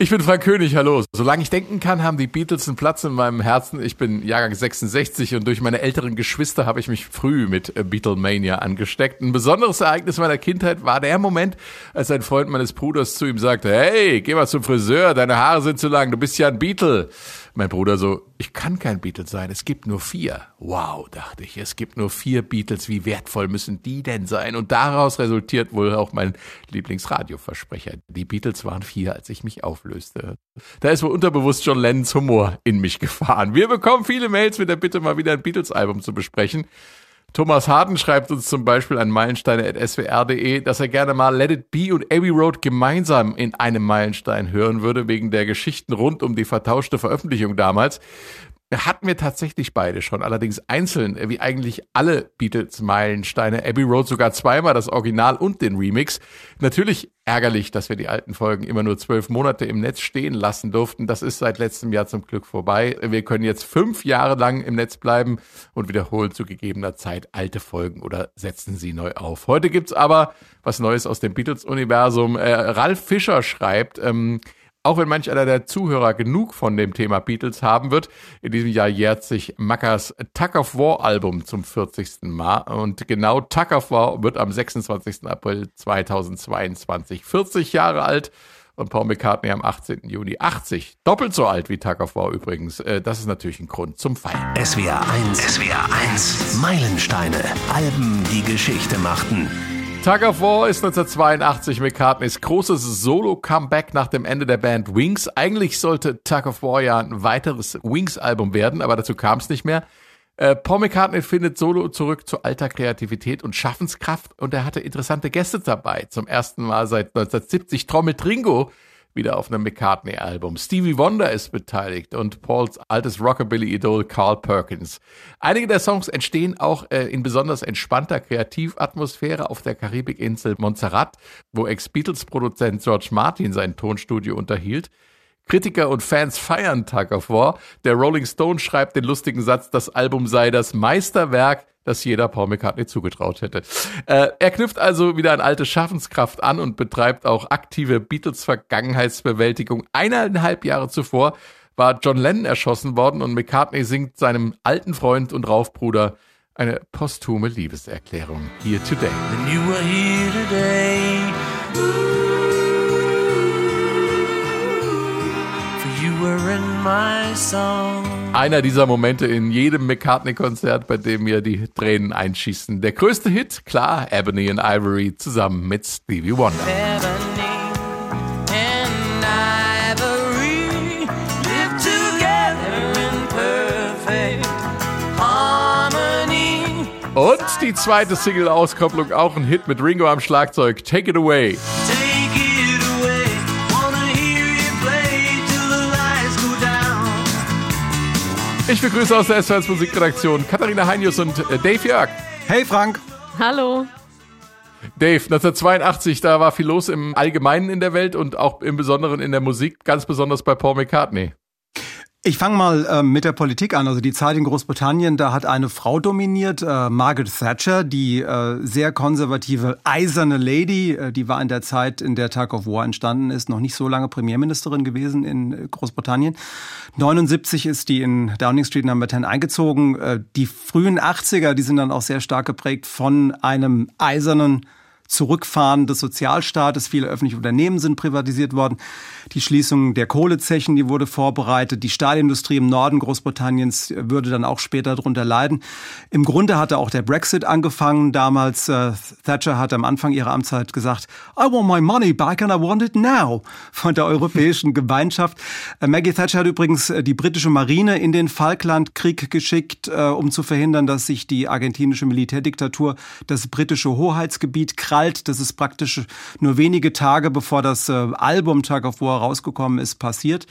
Ich bin Frank König, hallo. Solange ich denken kann, haben die Beatles einen Platz in meinem Herzen. Ich bin Jahrgang 66 und durch meine älteren Geschwister habe ich mich früh mit äh, Beatlemania angesteckt. Ein besonderes Ereignis meiner Kindheit war der Moment, als ein Freund meines Bruders zu ihm sagte, hey, geh mal zum Friseur, deine Haare sind zu lang, du bist ja ein Beatle. Mein Bruder so, ich kann kein Beatles sein, es gibt nur vier. Wow, dachte ich, es gibt nur vier Beatles, wie wertvoll müssen die denn sein? Und daraus resultiert wohl auch mein Lieblingsradioversprecher. Die Beatles waren vier, als ich mich auflöste. Da ist wohl unterbewusst John Lennons Humor in mich gefahren. Wir bekommen viele Mails mit der Bitte, mal wieder ein Beatles-Album zu besprechen. Thomas Harden schreibt uns zum Beispiel an meilensteine.swr.de, dass er gerne mal Let It Be und Abbey Road gemeinsam in einem Meilenstein hören würde, wegen der Geschichten rund um die vertauschte Veröffentlichung damals hatten wir tatsächlich beide schon, allerdings einzeln, äh, wie eigentlich alle Beatles-Meilensteine. Abbey Road sogar zweimal, das Original und den Remix. Natürlich ärgerlich, dass wir die alten Folgen immer nur zwölf Monate im Netz stehen lassen durften. Das ist seit letztem Jahr zum Glück vorbei. Wir können jetzt fünf Jahre lang im Netz bleiben und wiederholen zu gegebener Zeit alte Folgen oder setzen sie neu auf. Heute gibt's aber was Neues aus dem Beatles-Universum. Äh, Ralf Fischer schreibt, ähm, auch wenn manch einer der Zuhörer genug von dem Thema Beatles haben wird, in diesem Jahr jährt sich Mackers Tuck of War Album zum 40. Mal und genau Tuck of War wird am 26. April 2022 40 Jahre alt und Paul McCartney am 18. Juni 80. Doppelt so alt wie Tuck of War übrigens. Äh, das ist natürlich ein Grund zum Feiern. SWR 1, SWR 1, Meilensteine, Alben, die Geschichte machten. Tug of War ist 1982 McCartneys großes Solo-Comeback nach dem Ende der Band Wings. Eigentlich sollte Tug of War ja ein weiteres Wings-Album werden, aber dazu kam es nicht mehr. Äh, Paul McCartney findet Solo zurück zu alter Kreativität und Schaffenskraft und er hatte interessante Gäste dabei. Zum ersten Mal seit 1970 trommelt Ringo wieder auf einem McCartney-Album. Stevie Wonder ist beteiligt und Pauls altes Rockabilly-Idol Carl Perkins. Einige der Songs entstehen auch äh, in besonders entspannter Kreativatmosphäre auf der Karibikinsel Montserrat, wo Ex-Beatles-Produzent George Martin sein Tonstudio unterhielt. Kritiker und Fans feiern Tug of War. Der Rolling Stone schreibt den lustigen Satz, das Album sei das Meisterwerk das jeder Paul McCartney zugetraut hätte. Äh, er knüpft also wieder an alte Schaffenskraft an und betreibt auch aktive Beatles-Vergangenheitsbewältigung. Eineinhalb Jahre zuvor war John Lennon erschossen worden und McCartney singt seinem alten Freund und Raufbruder eine posthume Liebeserklärung. Here Today. Einer dieser Momente in jedem McCartney-Konzert, bei dem mir die Tränen einschießen. Der größte Hit, klar, Ebony and Ivory zusammen mit Stevie Wonder. Und die zweite Single-Auskopplung, auch ein Hit mit Ringo am Schlagzeug, Take It Away. Take Ich begrüße aus der SWR Musikredaktion Katharina Heinius und äh, Dave Jörg. Hey Frank. Hallo. Dave, 1982, da war viel los im Allgemeinen in der Welt und auch im Besonderen in der Musik, ganz besonders bei Paul McCartney. Ich fange mal äh, mit der Politik an. Also die Zeit in Großbritannien, da hat eine Frau dominiert, äh, Margaret Thatcher, die äh, sehr konservative eiserne Lady. Äh, die war in der Zeit, in der Tug of War entstanden ist, noch nicht so lange Premierministerin gewesen in Großbritannien. 79 ist die in Downing Street Number 10 eingezogen. Äh, die frühen 80er, die sind dann auch sehr stark geprägt von einem eisernen Zurückfahren des Sozialstaates. Viele öffentliche Unternehmen sind privatisiert worden. Die Schließung der Kohlezechen, die wurde vorbereitet. Die Stahlindustrie im Norden Großbritanniens würde dann auch später darunter leiden. Im Grunde hatte auch der Brexit angefangen. Damals äh, Thatcher hat am Anfang ihrer Amtszeit gesagt, I want my money back and I want it now von der Europäischen Gemeinschaft. Äh, Maggie Thatcher hat übrigens äh, die britische Marine in den Falklandkrieg geschickt, äh, um zu verhindern, dass sich die argentinische Militärdiktatur das britische Hoheitsgebiet krallt. Das ist praktisch nur wenige Tage bevor das äh, Album Tug of War rausgekommen ist, passiert.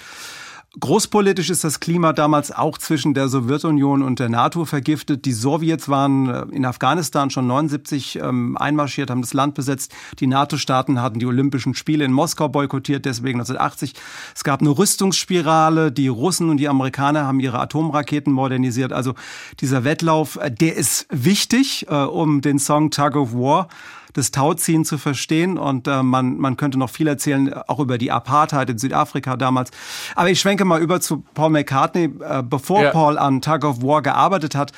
Großpolitisch ist das Klima damals auch zwischen der Sowjetunion und der NATO vergiftet. Die Sowjets waren äh, in Afghanistan schon 79 ähm, einmarschiert, haben das Land besetzt. Die NATO-Staaten hatten die Olympischen Spiele in Moskau boykottiert, deswegen 1980. Es gab eine Rüstungsspirale. Die Russen und die Amerikaner haben ihre Atomraketen modernisiert. Also dieser Wettlauf, äh, der ist wichtig, um den Song Tug of War das Tauziehen zu verstehen. Und äh, man, man könnte noch viel erzählen, auch über die Apartheid in Südafrika damals. Aber ich schwenke mal über zu Paul McCartney. Äh, bevor ja. Paul an Tug of War gearbeitet hat,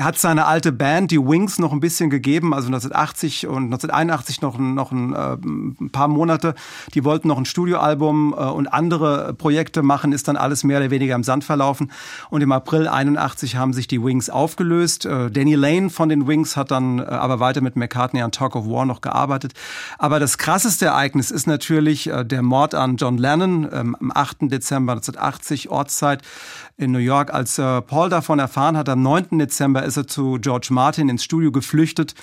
hat seine alte Band, die Wings, noch ein bisschen gegeben. Also 1980 und 1981 noch, noch ein, äh, ein paar Monate. Die wollten noch ein Studioalbum äh, und andere Projekte machen, ist dann alles mehr oder weniger im Sand verlaufen. Und im April 81 haben sich die Wings aufgelöst. Äh, Danny Lane von den Wings hat dann äh, aber weiter mit McCartney an Talk of War noch gearbeitet. Aber das krasseste Ereignis ist natürlich äh, der Mord an John Lennon ähm, am 8. Dezember 1980 Ortszeit in New York. Als Paul davon erfahren hat, am 9. Dezember ist er zu George Martin ins Studio geflüchtet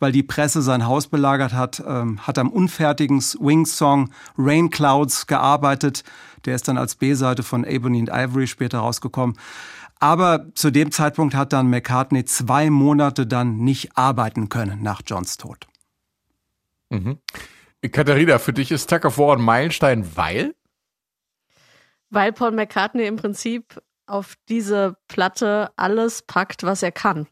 weil die Presse sein Haus belagert hat, ähm, hat am unfertigen Wings-Song Rain Clouds gearbeitet. Der ist dann als B-Seite von Ebony and Ivory später rausgekommen. Aber zu dem Zeitpunkt hat dann McCartney zwei Monate dann nicht arbeiten können nach Johns Tod. Mhm. Katharina, für dich ist Tuck of War ein Meilenstein, weil? Weil Paul McCartney im Prinzip auf diese Platte alles packt, was er kann.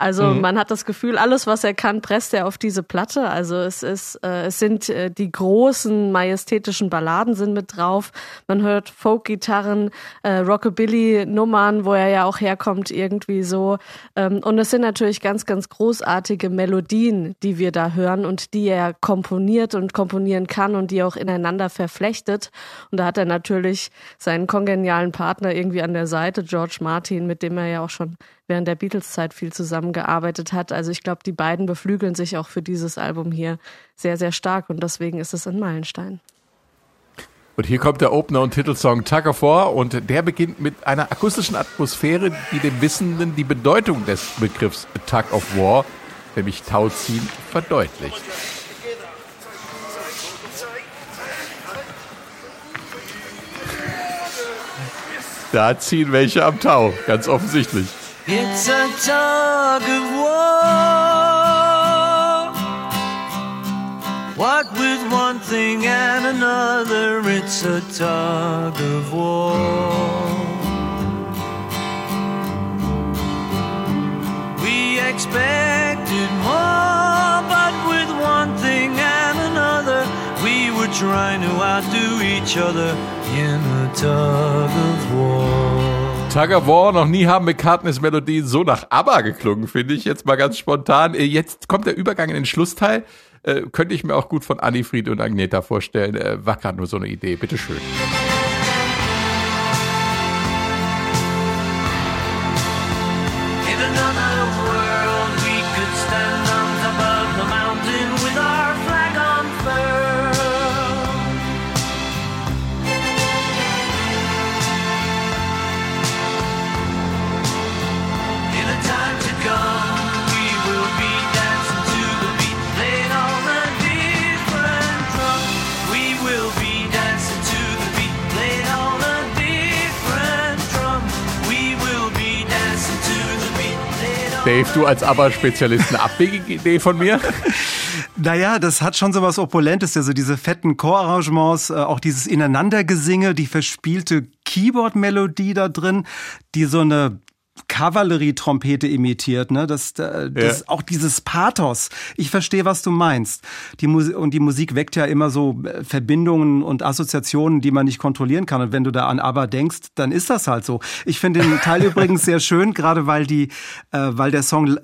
Also mhm. man hat das Gefühl, alles, was er kann, presst er auf diese Platte. Also es ist, äh, es sind äh, die großen majestätischen Balladen sind mit drauf. Man hört Folk-Gitarren, äh, Rockabilly-Nummern, wo er ja auch herkommt, irgendwie so. Ähm, und es sind natürlich ganz, ganz großartige Melodien, die wir da hören und die er komponiert und komponieren kann und die auch ineinander verflechtet. Und da hat er natürlich seinen kongenialen Partner irgendwie an der Seite, George Martin, mit dem er ja auch schon während der Beatles-Zeit viel zusammengearbeitet hat. Also ich glaube, die beiden beflügeln sich auch für dieses Album hier sehr, sehr stark und deswegen ist es ein Meilenstein. Und hier kommt der Opener und Titelsong of War und der beginnt mit einer akustischen Atmosphäre, die dem Wissenden die Bedeutung des Begriffs Tug of War, nämlich Tauziehen, verdeutlicht. Da ziehen welche am Tau, ganz offensichtlich. It's a tug of war. What with one thing and another, it's a tug of war. We expected more, but with one thing and another, we were trying to outdo each other in a tug of war. Tug of War, noch nie haben McCartneys Melodien so nach ABBA geklungen, finde ich jetzt mal ganz spontan. Äh, jetzt kommt der Übergang in den Schlussteil. Äh, könnte ich mir auch gut von Anifried und Agneta vorstellen. Äh, war gerade nur so eine Idee. Bitteschön. schön. Dave, du als ABBA-Spezialist, eine abwegige Idee von mir? Naja, das hat schon so was Opulentes, also diese fetten Chorarrangements, äh, auch dieses Ineinandergesinge, die verspielte Keyboard-Melodie da drin, die so eine Kavallerietrompete imitiert, ne? Das, das ja. auch dieses Pathos. Ich verstehe, was du meinst. Die Musik und die Musik weckt ja immer so äh, Verbindungen und Assoziationen, die man nicht kontrollieren kann. Und wenn du da an Aber denkst, dann ist das halt so. Ich finde den Teil übrigens sehr schön, gerade weil die, äh, weil der Song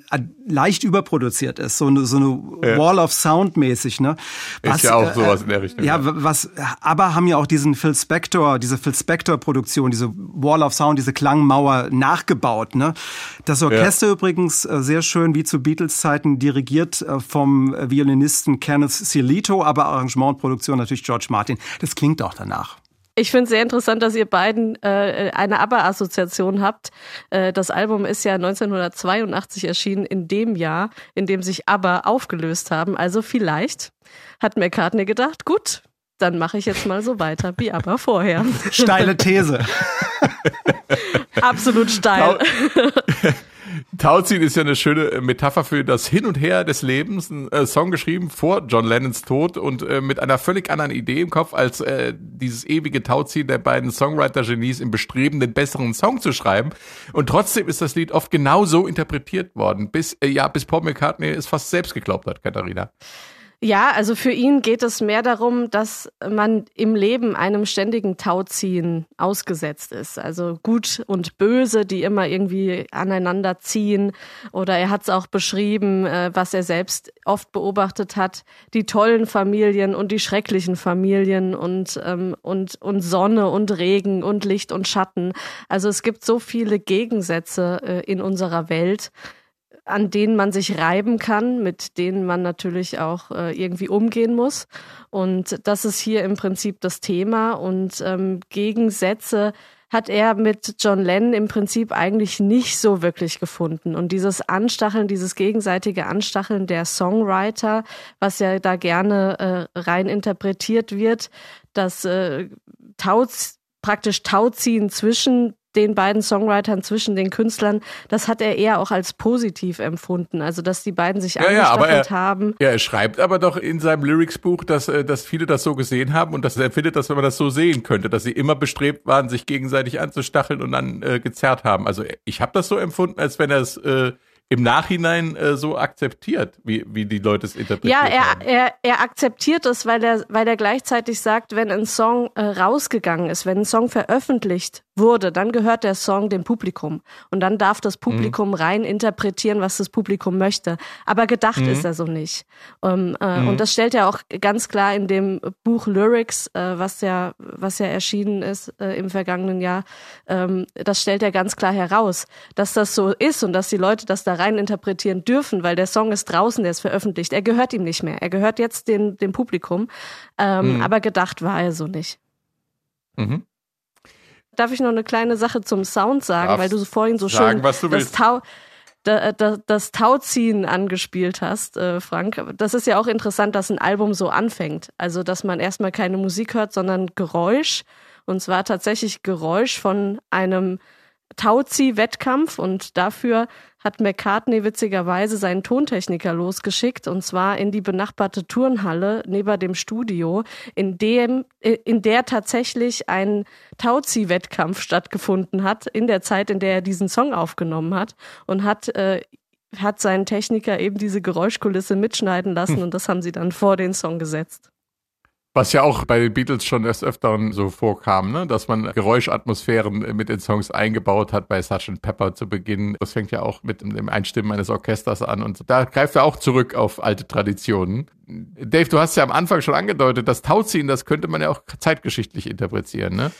leicht überproduziert ist, so eine, so eine ja. Wall of Sound mäßig, ne? Was, ist ja auch sowas in der Richtung. Ja, ja, was, aber haben ja auch diesen Phil Spector, diese Phil Spector Produktion, diese Wall of Sound, diese Klangmauer nachgebaut, ne? Das Orchester ja. übrigens äh, sehr schön wie zu Beatles-Zeiten dirigiert äh, vom Violinisten Kenneth Cielito, aber Arrangement und Produktion natürlich George Martin. Das klingt auch danach. Ich finde es sehr interessant, dass ihr beiden äh, eine ABBA-Assoziation habt. Äh, das Album ist ja 1982 erschienen, in dem Jahr, in dem sich ABBA aufgelöst haben. Also vielleicht hat McCartney gedacht, gut, dann mache ich jetzt mal so weiter wie ABBA vorher. Steile These. Absolut steil. Tauziehen ist ja eine schöne Metapher für das Hin und Her des Lebens. Ein äh, Song geschrieben vor John Lennons Tod und äh, mit einer völlig anderen Idee im Kopf als äh, dieses ewige Tauziehen der beiden Songwriter-Genies im Bestreben, den besseren Song zu schreiben. Und trotzdem ist das Lied oft genau so interpretiert worden, bis, äh, ja, bis Paul McCartney es fast selbst geglaubt hat, Katharina. Ja, also für ihn geht es mehr darum, dass man im Leben einem ständigen Tauziehen ausgesetzt ist. Also gut und böse, die immer irgendwie aneinander ziehen. Oder er hat es auch beschrieben, äh, was er selbst oft beobachtet hat, die tollen Familien und die schrecklichen Familien und, ähm, und, und Sonne und Regen und Licht und Schatten. Also es gibt so viele Gegensätze äh, in unserer Welt an denen man sich reiben kann, mit denen man natürlich auch äh, irgendwie umgehen muss. Und das ist hier im Prinzip das Thema. Und ähm, Gegensätze hat er mit John Lennon im Prinzip eigentlich nicht so wirklich gefunden. Und dieses Anstacheln, dieses gegenseitige Anstacheln der Songwriter, was ja da gerne äh, rein interpretiert wird, das äh, Tau praktisch Tauziehen zwischen den beiden Songwritern, zwischen den Künstlern, das hat er eher auch als positiv empfunden. Also, dass die beiden sich ja, ja, aber er, haben. Ja, er schreibt aber doch in seinem Lyrics-Buch, dass, äh, dass viele das so gesehen haben und dass er findet, dass wenn man das so sehen könnte, dass sie immer bestrebt waren, sich gegenseitig anzustacheln und dann äh, gezerrt haben. Also ich habe das so empfunden, als wenn er es äh, im Nachhinein äh, so akzeptiert, wie, wie die Leute es interpretieren. Ja, er, haben. er, er akzeptiert es, weil er, weil er gleichzeitig sagt, wenn ein Song äh, rausgegangen ist, wenn ein Song veröffentlicht wurde, dann gehört der Song dem Publikum. Und dann darf das Publikum mhm. rein interpretieren, was das Publikum möchte. Aber gedacht mhm. ist er so nicht. Um, äh, mhm. Und das stellt er auch ganz klar in dem Buch Lyrics, äh, was ja, was ja erschienen ist äh, im vergangenen Jahr, ähm, das stellt er ganz klar heraus, dass das so ist und dass die Leute das da rein interpretieren dürfen, weil der Song ist draußen, der ist veröffentlicht. Er gehört ihm nicht mehr. Er gehört jetzt dem, dem Publikum. Ähm, mhm. Aber gedacht war er so nicht. Mhm. Darf ich noch eine kleine Sache zum Sound sagen, Darfst weil du vorhin so sagen, schön was du das, Tau, da, da, das Tauziehen angespielt hast, äh, Frank. Das ist ja auch interessant, dass ein Album so anfängt. Also, dass man erstmal keine Musik hört, sondern Geräusch. Und zwar tatsächlich Geräusch von einem Tauzieh-Wettkampf und dafür hat McCartney witzigerweise seinen Tontechniker losgeschickt und zwar in die benachbarte Turnhalle neben dem Studio, in dem, in der tatsächlich ein Tauzieh-Wettkampf stattgefunden hat, in der Zeit, in der er diesen Song aufgenommen hat und hat äh, hat seinen Techniker eben diese Geräuschkulisse mitschneiden lassen hm. und das haben sie dann vor den Song gesetzt. Was ja auch bei den Beatles schon erst öfteren so vorkam, ne? dass man Geräuschatmosphären mit den Songs eingebaut hat, bei Sgt. Pepper zu Beginn. Das fängt ja auch mit dem Einstimmen eines Orchesters an und da greift er auch zurück auf alte Traditionen. Dave, du hast ja am Anfang schon angedeutet, das Tauziehen, das könnte man ja auch zeitgeschichtlich interpretieren, ne?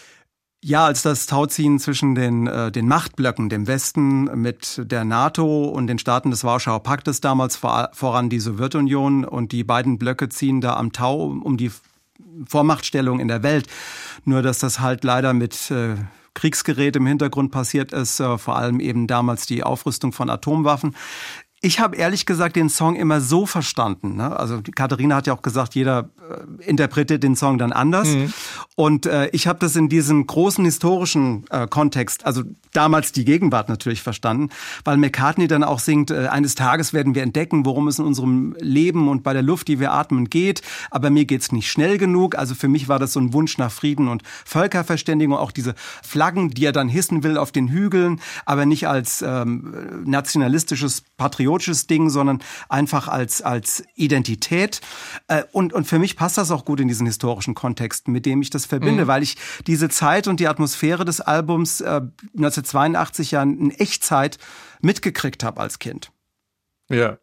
Ja, als das Tauziehen zwischen den, äh, den Machtblöcken, dem Westen mit der NATO und den Staaten des Warschauer Paktes damals, vor, voran die Sowjetunion und die beiden Blöcke ziehen da am Tau um die Vormachtstellung in der Welt. Nur dass das halt leider mit äh, Kriegsgerät im Hintergrund passiert ist, äh, vor allem eben damals die Aufrüstung von Atomwaffen. Ich habe ehrlich gesagt den Song immer so verstanden. Ne? Also Katharina hat ja auch gesagt, jeder äh, interpretiert den Song dann anders. Mhm. Und äh, ich habe das in diesem großen historischen äh, Kontext, also damals die Gegenwart natürlich verstanden, weil McCartney dann auch singt, äh, eines Tages werden wir entdecken, worum es in unserem Leben und bei der Luft, die wir atmen, geht. Aber mir geht's nicht schnell genug. Also für mich war das so ein Wunsch nach Frieden und Völkerverständigung. Auch diese Flaggen, die er dann hissen will auf den Hügeln, aber nicht als ähm, nationalistisches Patriot patriotisches Ding, sondern einfach als, als Identität. Äh, und, und für mich passt das auch gut in diesen historischen Kontext, mit dem ich das verbinde, mhm. weil ich diese Zeit und die Atmosphäre des Albums äh, 1982 ja in Echtzeit mitgekriegt habe als Kind. Ja.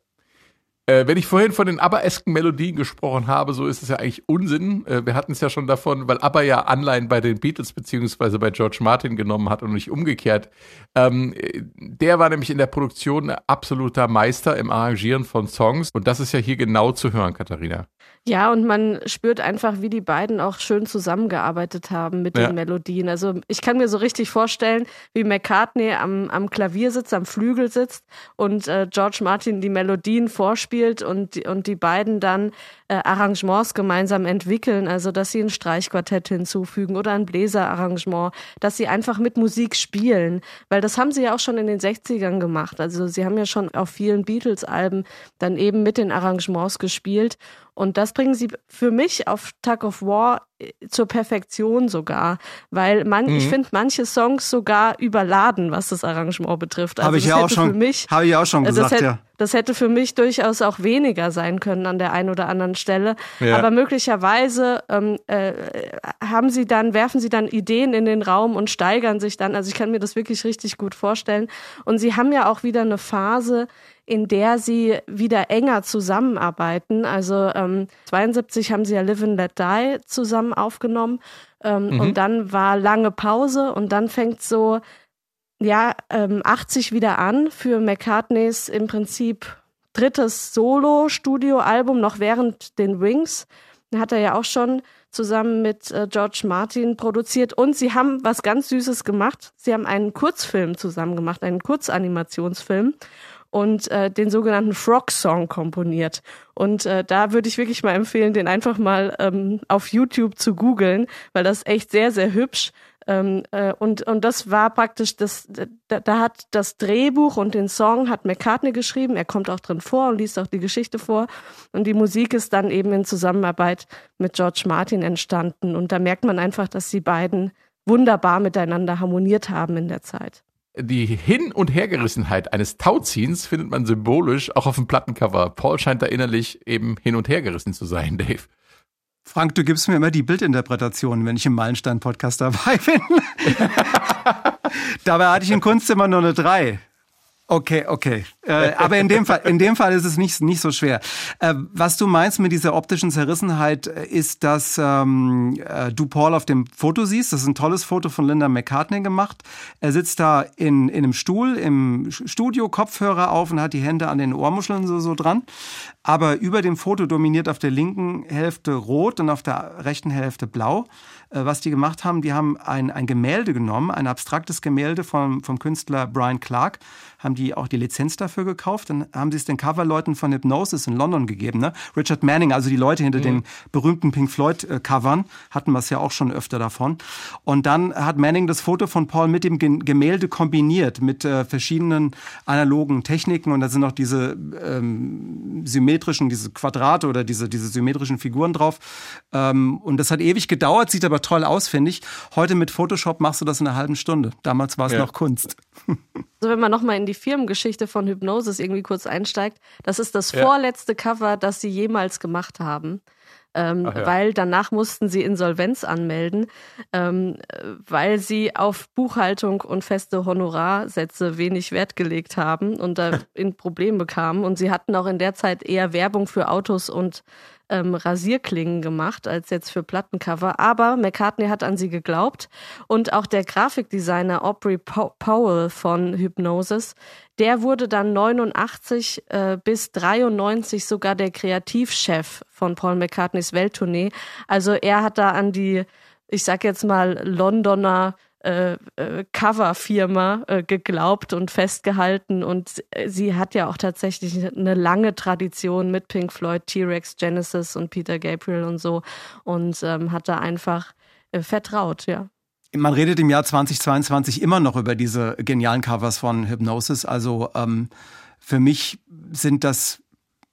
Äh, wenn ich vorhin von den ABBA-esken Melodien gesprochen habe, so ist es ja eigentlich Unsinn. Äh, wir hatten es ja schon davon, weil ABBA ja Anleihen bei den Beatles beziehungsweise bei George Martin genommen hat und nicht umgekehrt. Ähm, der war nämlich in der Produktion absoluter Meister im Arrangieren von Songs und das ist ja hier genau zu hören, Katharina. Ja, und man spürt einfach, wie die beiden auch schön zusammengearbeitet haben mit ja. den Melodien. Also ich kann mir so richtig vorstellen, wie McCartney am, am Klavier sitzt, am Flügel sitzt und äh, George Martin die Melodien vorspielt und, und die beiden dann äh, Arrangements gemeinsam entwickeln, also dass sie ein Streichquartett hinzufügen oder ein Bläserarrangement, dass sie einfach mit Musik spielen, weil das haben sie ja auch schon in den 60ern gemacht. Also sie haben ja schon auf vielen Beatles-Alben dann eben mit den Arrangements gespielt und das bringen sie für mich auf Tug of War äh, zur Perfektion sogar, weil man, mhm. ich finde manche Songs sogar überladen, was das Arrangement betrifft. Also habe ich ja auch schon, habe ich auch schon gesagt, hätte, ja. Das hätte für mich durchaus auch weniger sein können an der einen oder anderen Stelle. Ja. Aber möglicherweise ähm, äh, haben sie dann, werfen sie dann Ideen in den Raum und steigern sich dann. Also ich kann mir das wirklich richtig gut vorstellen. Und sie haben ja auch wieder eine Phase, in der sie wieder enger zusammenarbeiten. Also ähm, 72 haben sie ja Live and Let Die zusammen aufgenommen ähm, mhm. und dann war lange Pause und dann fängt so ja ähm, 80 wieder an für McCartneys im Prinzip drittes Solo-Studio-Album noch während den Wings. Hat er ja auch schon zusammen mit äh, George Martin produziert und sie haben was ganz Süßes gemacht. Sie haben einen Kurzfilm zusammen gemacht, einen Kurzanimationsfilm und äh, den sogenannten Frog Song komponiert. Und äh, da würde ich wirklich mal empfehlen, den einfach mal ähm, auf YouTube zu googeln, weil das echt sehr, sehr hübsch ähm, äh, und, und das war praktisch das, da, da hat das Drehbuch und den Song hat McCartney geschrieben. Er kommt auch drin vor und liest auch die Geschichte vor. Und die Musik ist dann eben in Zusammenarbeit mit George Martin entstanden. Und da merkt man einfach, dass die beiden wunderbar miteinander harmoniert haben in der Zeit. Die Hin- und Hergerissenheit eines Tauziehens findet man symbolisch auch auf dem Plattencover. Paul scheint da innerlich eben hin und hergerissen zu sein, Dave. Frank, du gibst mir immer die Bildinterpretation, wenn ich im Meilenstein-Podcast dabei bin. Dabei hatte ich in Kunst immer nur eine 3. Okay, okay. Äh, aber in dem Fall, in dem Fall ist es nicht, nicht so schwer. Äh, was du meinst mit dieser optischen Zerrissenheit, äh, ist, dass ähm, äh, du Paul auf dem Foto siehst. Das ist ein tolles Foto von Linda McCartney gemacht. Er sitzt da in, in einem Stuhl im Studio, Kopfhörer auf und hat die Hände an den Ohrmuscheln so, so dran. Aber über dem Foto dominiert auf der linken Hälfte rot und auf der rechten Hälfte blau. Äh, was die gemacht haben, die haben ein, ein Gemälde genommen, ein abstraktes Gemälde vom, vom Künstler Brian Clark, haben die auch die Lizenz dafür gekauft, dann haben sie es den Coverleuten von Hypnosis in London gegeben. Ne? Richard Manning, also die Leute hinter mhm. den berühmten Pink Floyd-Covern, hatten wir es ja auch schon öfter davon. Und dann hat Manning das Foto von Paul mit dem Gemälde kombiniert, mit äh, verschiedenen analogen Techniken. Und da sind auch diese ähm, symmetrischen, diese Quadrate oder diese, diese symmetrischen Figuren drauf. Ähm, und das hat ewig gedauert, sieht aber toll aus, finde ich. Heute mit Photoshop machst du das in einer halben Stunde. Damals war es ja. noch Kunst. Also wenn man nochmal in die Firmengeschichte von Hypnosis irgendwie kurz einsteigt, das ist das ja. vorletzte Cover, das sie jemals gemacht haben. Ähm, ja. weil danach mussten sie Insolvenz anmelden, ähm, weil sie auf Buchhaltung und feste Honorarsätze wenig Wert gelegt haben und da in Probleme kamen. Und sie hatten auch in der Zeit eher Werbung für Autos und ähm, Rasierklingen gemacht als jetzt für Plattencover. Aber McCartney hat an sie geglaubt und auch der Grafikdesigner Aubrey Powell von Hypnosis, der wurde dann 89 äh, bis 93 sogar der Kreativchef von Paul McCartneys Welttournee. Also er hat da an die, ich sag jetzt mal, Londoner äh, äh, Coverfirma äh, geglaubt und festgehalten und äh, sie hat ja auch tatsächlich eine lange Tradition mit Pink Floyd, T-Rex, Genesis und Peter Gabriel und so und ähm, hat da einfach äh, vertraut, ja. Man redet im Jahr 2022 immer noch über diese genialen Covers von Hypnosis. Also ähm, für mich sind das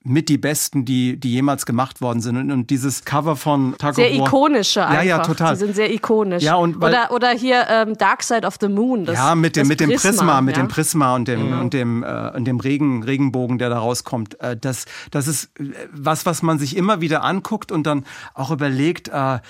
mit die besten, die, die jemals gemacht worden sind. Und, und dieses Cover von Tug Sehr ikonische einfach. Ja, ja, total. Die sind sehr ikonisch. Ja, und weil, oder, oder hier ähm, Dark Side of the Moon. Das, ja, mit dem, mit dem Prisma, Prisma mit ja? dem Prisma und dem, mhm. und dem, äh, und dem Regen, Regenbogen, der da rauskommt. Äh, das, das ist äh, was, was man sich immer wieder anguckt und dann auch überlegt, äh,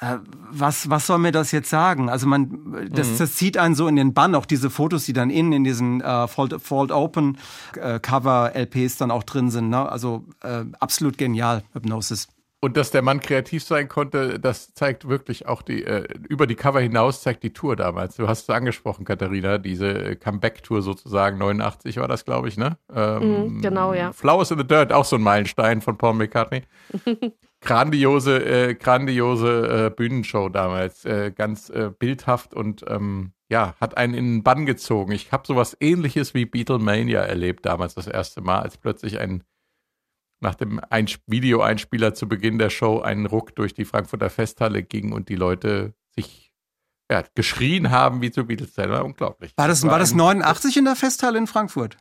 äh, was, was soll mir das jetzt sagen? Also man, das, mhm. das zieht einen so in den Bann, auch diese Fotos, die dann innen in diesen äh, Fold, Fold Open äh, Cover LPs dann auch drin sind. Ne? Also äh, absolut genial, Hypnosis. Und dass der Mann kreativ sein konnte, das zeigt wirklich auch die, äh, über die Cover hinaus zeigt die Tour damals. Du hast es angesprochen, Katharina, diese Comeback-Tour sozusagen, 89 war das, glaube ich, ne? Ähm, mm, genau, ja. Flowers in the Dirt, auch so ein Meilenstein von Paul McCartney. grandiose, äh, grandiose äh, Bühnenshow damals, äh, ganz äh, bildhaft und ähm, ja, hat einen in den Bann gezogen. Ich habe sowas ähnliches wie Beatlemania erlebt damals das erste Mal, als plötzlich ein nach dem Videoeinspieler zu Beginn der Show einen Ruck durch die Frankfurter Festhalle ging und die Leute sich ja, geschrien haben wie zu Beatles. Das war unglaublich. War das, war, war das 89 in der Festhalle in Frankfurt?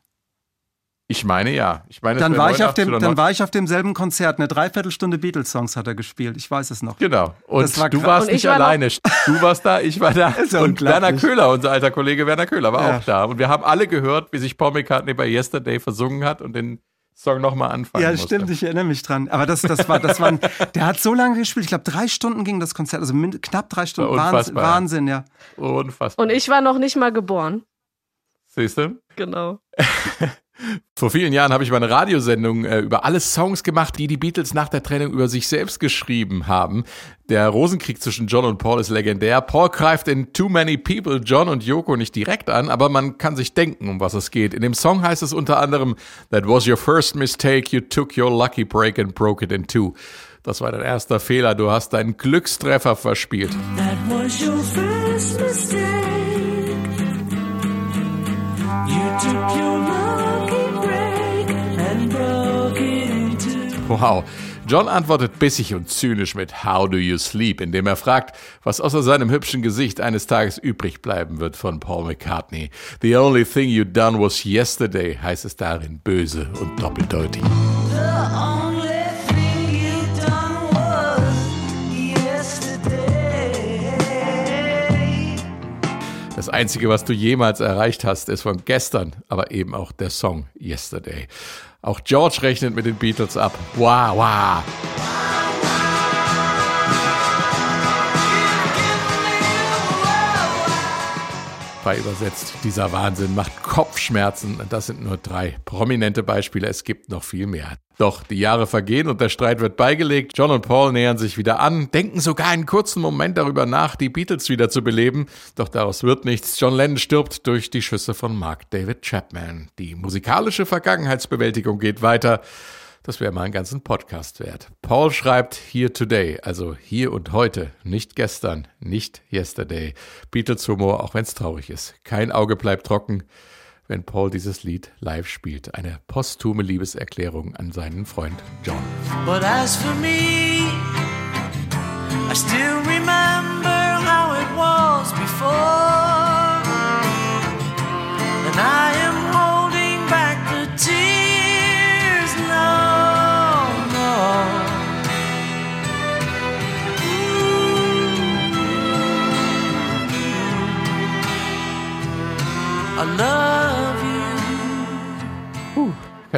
Ich meine ja. Ich meine, dann war ich, auf dem, dann war ich auf demselben Konzert. Eine Dreiviertelstunde Beatles-Songs hat er gespielt. Ich weiß es noch. Genau. Und du warst und nicht war alleine. Du warst da, ich war da. Und Werner Köhler, unser alter Kollege Werner Köhler, war ja. auch da. Und wir haben alle gehört, wie sich Paul McCartney bei Yesterday versungen hat und den Song nochmal anfangen Ja, musste. stimmt, ich erinnere mich dran. Aber das, das war, das war, ein, der hat so lange gespielt. Ich glaube, drei Stunden ging das Konzert, also knapp drei Stunden. Wahnsinn, Wahnsinn, ja. Unfassbar. Und ich war noch nicht mal geboren. Siehst du? Genau. Vor vielen Jahren habe ich mal eine Radiosendung äh, über alle Songs gemacht, die die Beatles nach der Trennung über sich selbst geschrieben haben. Der Rosenkrieg zwischen John und Paul ist legendär. Paul greift in Too Many People John und Yoko nicht direkt an, aber man kann sich denken, um was es geht. In dem Song heißt es unter anderem, That was your first mistake, you took your lucky break and broke it in two. Das war dein erster Fehler, du hast deinen Glückstreffer verspielt. That was your first mistake. You took your Wow. John antwortet bissig und zynisch mit How do you sleep, indem er fragt, was außer seinem hübschen Gesicht eines Tages übrig bleiben wird von Paul McCartney. The only thing you done was yesterday, heißt es darin böse und doppeldeutig. Das Einzige, was du jemals erreicht hast, ist von gestern, aber eben auch der Song Yesterday. Auch George rechnet mit den Beatles ab. Wow, wow. Frei übersetzt, dieser Wahnsinn macht Kopfschmerzen. Das sind nur drei prominente Beispiele. Es gibt noch viel mehr. Doch die Jahre vergehen und der Streit wird beigelegt. John und Paul nähern sich wieder an, denken sogar einen kurzen Moment darüber nach, die Beatles wieder zu beleben. Doch daraus wird nichts. John Lennon stirbt durch die Schüsse von Mark David Chapman. Die musikalische Vergangenheitsbewältigung geht weiter. Das wäre mal einen ganzen Podcast wert. Paul schreibt Here Today, also hier und heute, nicht gestern, nicht yesterday. Beatles Humor, auch wenn es traurig ist. Kein Auge bleibt trocken, wenn Paul dieses Lied live spielt. Eine posthume Liebeserklärung an seinen Freund John. But as for me, I still remember how it was before. And I am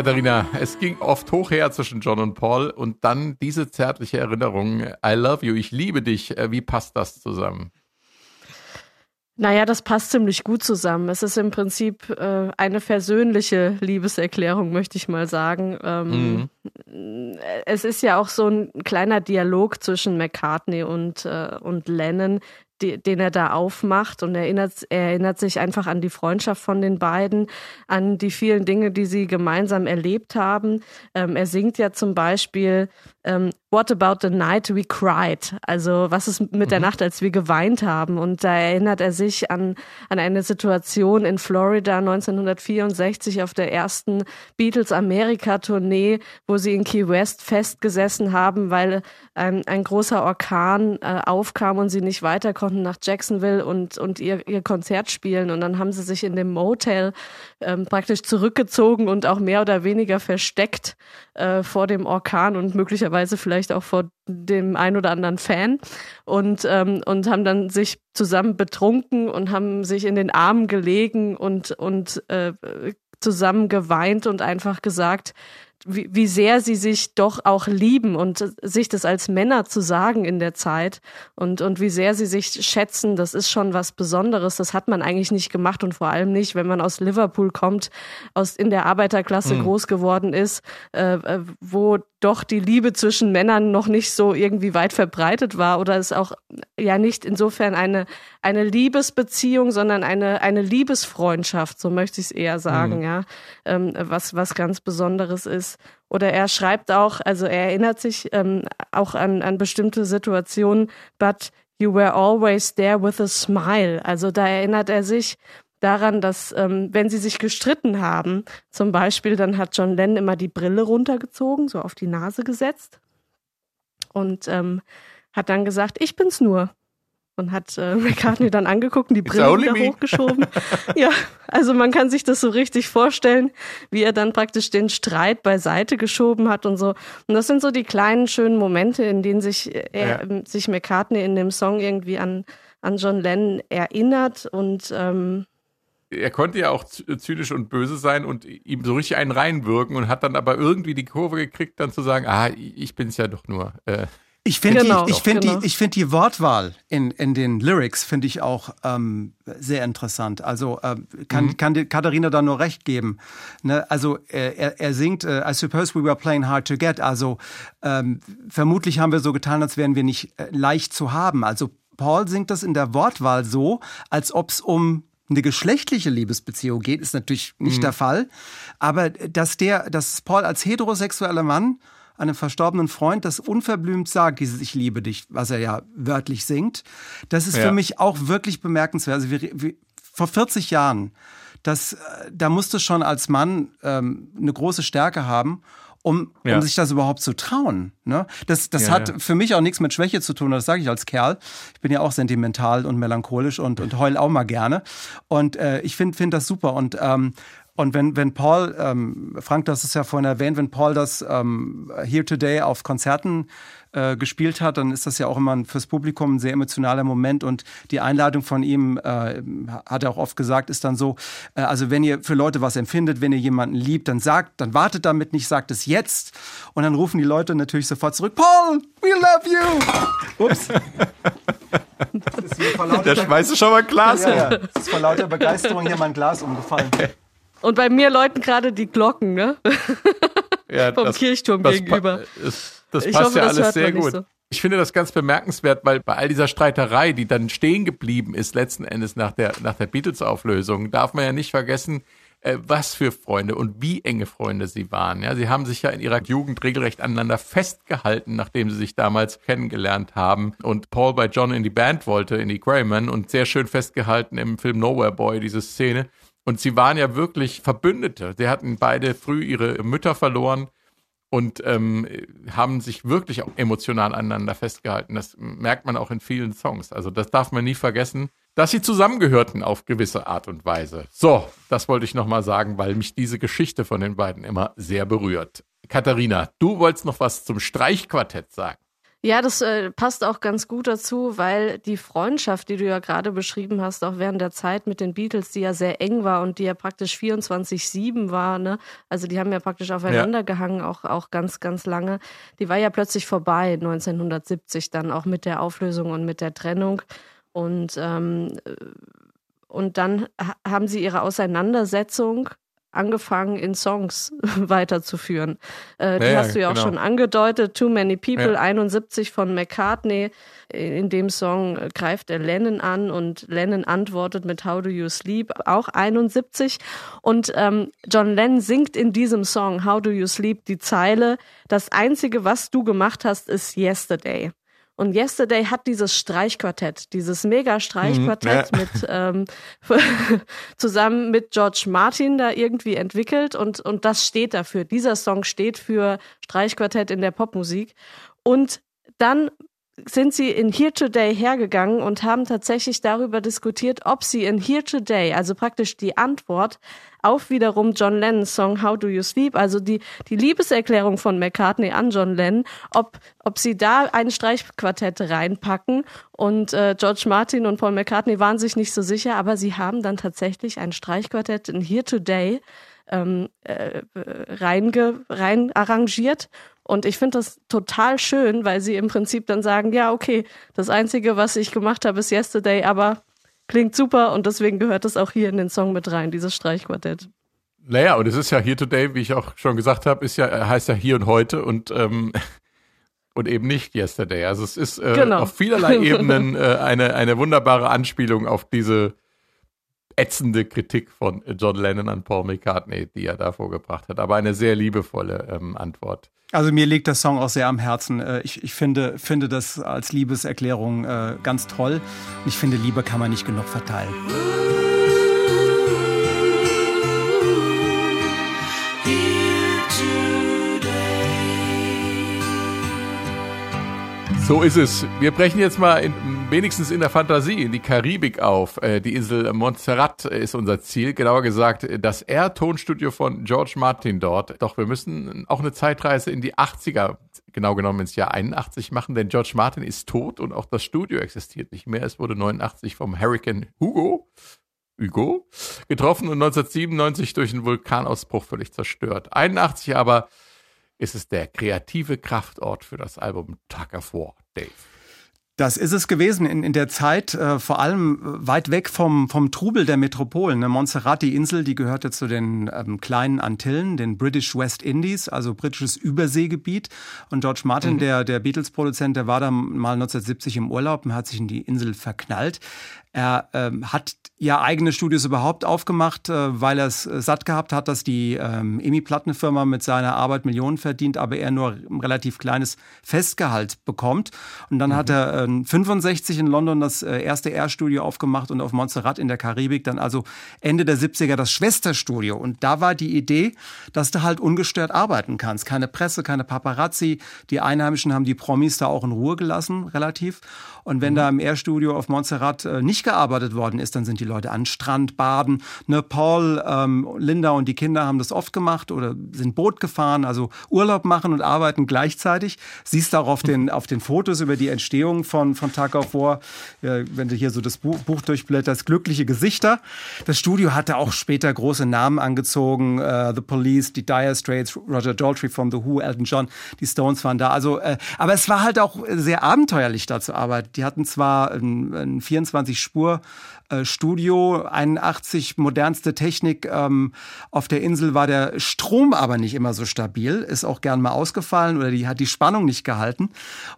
Katharina, es ging oft hoch her zwischen John und Paul und dann diese zärtliche Erinnerung, I love you, ich liebe dich. Äh, wie passt das zusammen? Naja, das passt ziemlich gut zusammen. Es ist im Prinzip äh, eine versöhnliche Liebeserklärung, möchte ich mal sagen. Ähm, mhm. Es ist ja auch so ein kleiner Dialog zwischen McCartney und, äh, und Lennon, die, den er da aufmacht und erinnert, er erinnert sich einfach an die Freundschaft von den beiden, an die vielen Dinge, die sie gemeinsam erlebt haben. Ähm, er singt ja zum Beispiel ähm, What about the night we cried? Also was ist mit mhm. der Nacht, als wir geweint haben? Und da erinnert er sich an, an eine Situation in Florida 1964 auf der ersten Beatles Amerika-Tournee, wo sie in Key West festgesessen haben, weil ein, ein großer Orkan äh, aufkam und sie nicht weiter konnten nach Jacksonville und, und ihr, ihr Konzert spielen. Und dann haben sie sich in dem Motel ähm, praktisch zurückgezogen und auch mehr oder weniger versteckt äh, vor dem Orkan und möglicherweise vielleicht auch vor dem ein oder anderen Fan und, ähm, und haben dann sich zusammen betrunken und haben sich in den Armen gelegen und, und äh, zusammen geweint und einfach gesagt, wie, wie sehr sie sich doch auch lieben und sich das als Männer zu sagen in der Zeit und, und wie sehr sie sich schätzen, das ist schon was Besonderes. Das hat man eigentlich nicht gemacht und vor allem nicht, wenn man aus Liverpool kommt, aus in der Arbeiterklasse mhm. groß geworden ist, äh, äh wo doch die Liebe zwischen Männern noch nicht so irgendwie weit verbreitet war oder es auch ja nicht insofern eine, eine Liebesbeziehung, sondern eine, eine Liebesfreundschaft, so möchte ich es eher sagen, mhm. ja, ähm, was, was ganz Besonderes ist. Oder er schreibt auch, also er erinnert sich ähm, auch an, an bestimmte Situationen, but you were always there with a smile. Also da erinnert er sich, daran, dass ähm, wenn sie sich gestritten haben, zum Beispiel, dann hat John Lennon immer die Brille runtergezogen, so auf die Nase gesetzt und ähm, hat dann gesagt, ich bin's nur. Und hat äh, McCartney dann angeguckt und die Brille wieder me. hochgeschoben. ja, also man kann sich das so richtig vorstellen, wie er dann praktisch den Streit beiseite geschoben hat und so. Und das sind so die kleinen schönen Momente, in denen sich äh, er, ja. sich McCartney in dem Song irgendwie an an John Lennon erinnert und ähm, er konnte ja auch zynisch und böse sein und ihm so richtig einen reinwirken und hat dann aber irgendwie die Kurve gekriegt, dann zu sagen, ah, ich bin's ja doch nur. Äh, ich finde genau, die, ich find genau. die, ich find die Wortwahl in, in den Lyrics finde ich auch ähm, sehr interessant. Also äh, kann, mhm. kann Katharina da nur recht geben. Ne? Also äh, er, er singt äh, I suppose we were playing hard to get. Also ähm, vermutlich haben wir so getan, als wären wir nicht äh, leicht zu haben. Also Paul singt das in der Wortwahl so, als ob es um eine geschlechtliche Liebesbeziehung geht, ist natürlich nicht mhm. der Fall. Aber dass der, dass Paul als heterosexueller Mann einem verstorbenen Freund das unverblümt sagt, dieses Ich liebe dich, was er ja wörtlich singt. Das ist ja. für mich auch wirklich bemerkenswert. Also wir, wir, vor 40 Jahren, das, äh, da musste schon als Mann ähm, eine große Stärke haben um, ja. um sich das überhaupt zu trauen. Ne? Das, das ja, hat ja. für mich auch nichts mit Schwäche zu tun, das sage ich als Kerl. Ich bin ja auch sentimental und melancholisch und, und heul auch mal gerne. Und äh, ich finde find das super. Und ähm, und wenn, wenn Paul, ähm, Frank, das ist ja vorhin erwähnt, wenn Paul das ähm, Here Today auf Konzerten äh, gespielt hat, dann ist das ja auch immer fürs Publikum ein sehr emotionaler Moment. Und die Einladung von ihm, äh, hat er auch oft gesagt, ist dann so, äh, also wenn ihr für Leute was empfindet, wenn ihr jemanden liebt, dann sagt, dann wartet damit nicht, sagt es jetzt. Und dann rufen die Leute natürlich sofort zurück, Paul, we love you. Ups. Da schmeißt du schon mal Glas. Ja, ja. Es ist vor lauter Begeisterung hier mein Glas umgefallen. Und bei mir läuten gerade die Glocken, ne? Ja, Vom das, Kirchturm das gegenüber. Ist, das passt hoffe, ja alles sehr gut. So. Ich finde das ganz bemerkenswert, weil bei all dieser Streiterei, die dann stehen geblieben ist, letzten Endes nach der, nach der Beatles-Auflösung, darf man ja nicht vergessen, äh, was für Freunde und wie enge Freunde sie waren. Ja, sie haben sich ja in ihrer Jugend regelrecht aneinander festgehalten, nachdem sie sich damals kennengelernt haben. Und Paul bei John in die Band wollte, in die Greyman, und sehr schön festgehalten im Film Nowhere Boy, diese Szene. Und sie waren ja wirklich Verbündete. Sie hatten beide früh ihre Mütter verloren und ähm, haben sich wirklich auch emotional aneinander festgehalten. Das merkt man auch in vielen Songs. Also das darf man nie vergessen, dass sie zusammengehörten auf gewisse Art und Weise. So, das wollte ich nochmal sagen, weil mich diese Geschichte von den beiden immer sehr berührt. Katharina, du wolltest noch was zum Streichquartett sagen. Ja, das äh, passt auch ganz gut dazu, weil die Freundschaft, die du ja gerade beschrieben hast, auch während der Zeit mit den Beatles, die ja sehr eng war und die ja praktisch 24-7 war, ne? Also die haben ja praktisch aufeinander ja. gehangen, auch, auch ganz, ganz lange. Die war ja plötzlich vorbei, 1970 dann auch mit der Auflösung und mit der Trennung. Und, ähm, und dann haben sie ihre Auseinandersetzung angefangen, in Songs weiterzuführen. Äh, die ja, hast du ja auch genau. schon angedeutet. Too Many People, ja. 71 von McCartney. In dem Song greift er Lennon an und Lennon antwortet mit How Do You Sleep, auch 71. Und ähm, John Lennon singt in diesem Song How Do You Sleep die Zeile, das Einzige, was du gemacht hast, ist Yesterday. Und Yesterday hat dieses Streichquartett, dieses Mega-Streichquartett mhm, mit ähm, zusammen mit George Martin da irgendwie entwickelt und und das steht dafür. Dieser Song steht für Streichquartett in der Popmusik. Und dann sind sie in Here Today hergegangen und haben tatsächlich darüber diskutiert, ob sie in Here Today, also praktisch die Antwort auf wiederum John Lennons Song How Do You Sleep, also die, die Liebeserklärung von McCartney an John Lennon, ob, ob sie da ein Streichquartett reinpacken. Und äh, George Martin und Paul McCartney waren sich nicht so sicher, aber sie haben dann tatsächlich ein Streichquartett in Here Today ähm, äh, reinge, rein arrangiert. Und ich finde das total schön, weil sie im Prinzip dann sagen, ja, okay, das Einzige, was ich gemacht habe, ist Yesterday, aber klingt super und deswegen gehört das auch hier in den Song mit rein, dieses Streichquartett. Naja, und es ist ja Here Today, wie ich auch schon gesagt habe, ist ja, heißt ja hier und heute und, ähm, und eben nicht Yesterday. Also es ist äh, genau. auf vielerlei Ebenen äh, eine, eine wunderbare Anspielung auf diese ätzende Kritik von John Lennon an Paul McCartney, die er da vorgebracht hat. Aber eine sehr liebevolle ähm, Antwort. Also mir liegt der Song auch sehr am Herzen. Äh, ich, ich finde, finde das als Liebeserklärung äh, ganz toll. Und ich finde, Liebe kann man nicht genug verteilen. So ist es. Wir brechen jetzt mal in, wenigstens in der Fantasie in die Karibik auf. Äh, die Insel Montserrat ist unser Ziel. Genauer gesagt, das Air-Tonstudio von George Martin dort. Doch wir müssen auch eine Zeitreise in die 80er, genau genommen ins Jahr 81 machen, denn George Martin ist tot und auch das Studio existiert nicht mehr. Es wurde 89 vom Hurricane Hugo Hugo getroffen und 1997 durch einen Vulkanausbruch völlig zerstört. 81 aber ist es der kreative Kraftort für das Album of War, Dave. Das ist es gewesen in, in der Zeit, äh, vor allem weit weg vom, vom Trubel der Metropolen. Ne? Montserrat, die Insel, die gehörte zu den ähm, kleinen Antillen, den British West Indies, also britisches Überseegebiet. Und George Martin, mhm. der, der Beatles-Produzent, der war da mal 1970 im Urlaub und hat sich in die Insel verknallt. Er ähm, hat ja eigene Studios überhaupt aufgemacht, äh, weil er es äh, satt gehabt hat, dass die ähm, EMI-Plattenfirma mit seiner Arbeit Millionen verdient, aber er nur ein relativ kleines Festgehalt bekommt. Und dann mhm. hat er äh, 65 in London das äh, erste R-Studio aufgemacht und auf Montserrat in der Karibik dann also Ende der 70er das Schwesterstudio. Und da war die Idee, dass du halt ungestört arbeiten kannst. Keine Presse, keine Paparazzi. Die Einheimischen haben die Promis da auch in Ruhe gelassen, relativ. Und wenn mhm. da im R-Studio auf Montserrat äh, nicht gearbeitet worden ist, dann sind die Leute an Strand baden. Ne, Paul, ähm, Linda und die Kinder haben das oft gemacht oder sind Boot gefahren, also Urlaub machen und arbeiten gleichzeitig. Siehst du auch auf den, auf den Fotos über die Entstehung von, von Tag of War, äh, wenn du hier so das Buch, Buch durchblätterst, glückliche Gesichter. Das Studio hatte auch später große Namen angezogen, äh, The Police, die Dire Straits, Roger Daltrey von The Who, Elton John, die Stones waren da. Also, äh, aber es war halt auch sehr abenteuerlich da zu arbeiten. Die hatten zwar ein, ein 24-Spur äh, Studio, 81 modernste Technik. Ähm, auf der Insel war der Strom aber nicht immer so stabil, ist auch gern mal ausgefallen oder die hat die Spannung nicht gehalten.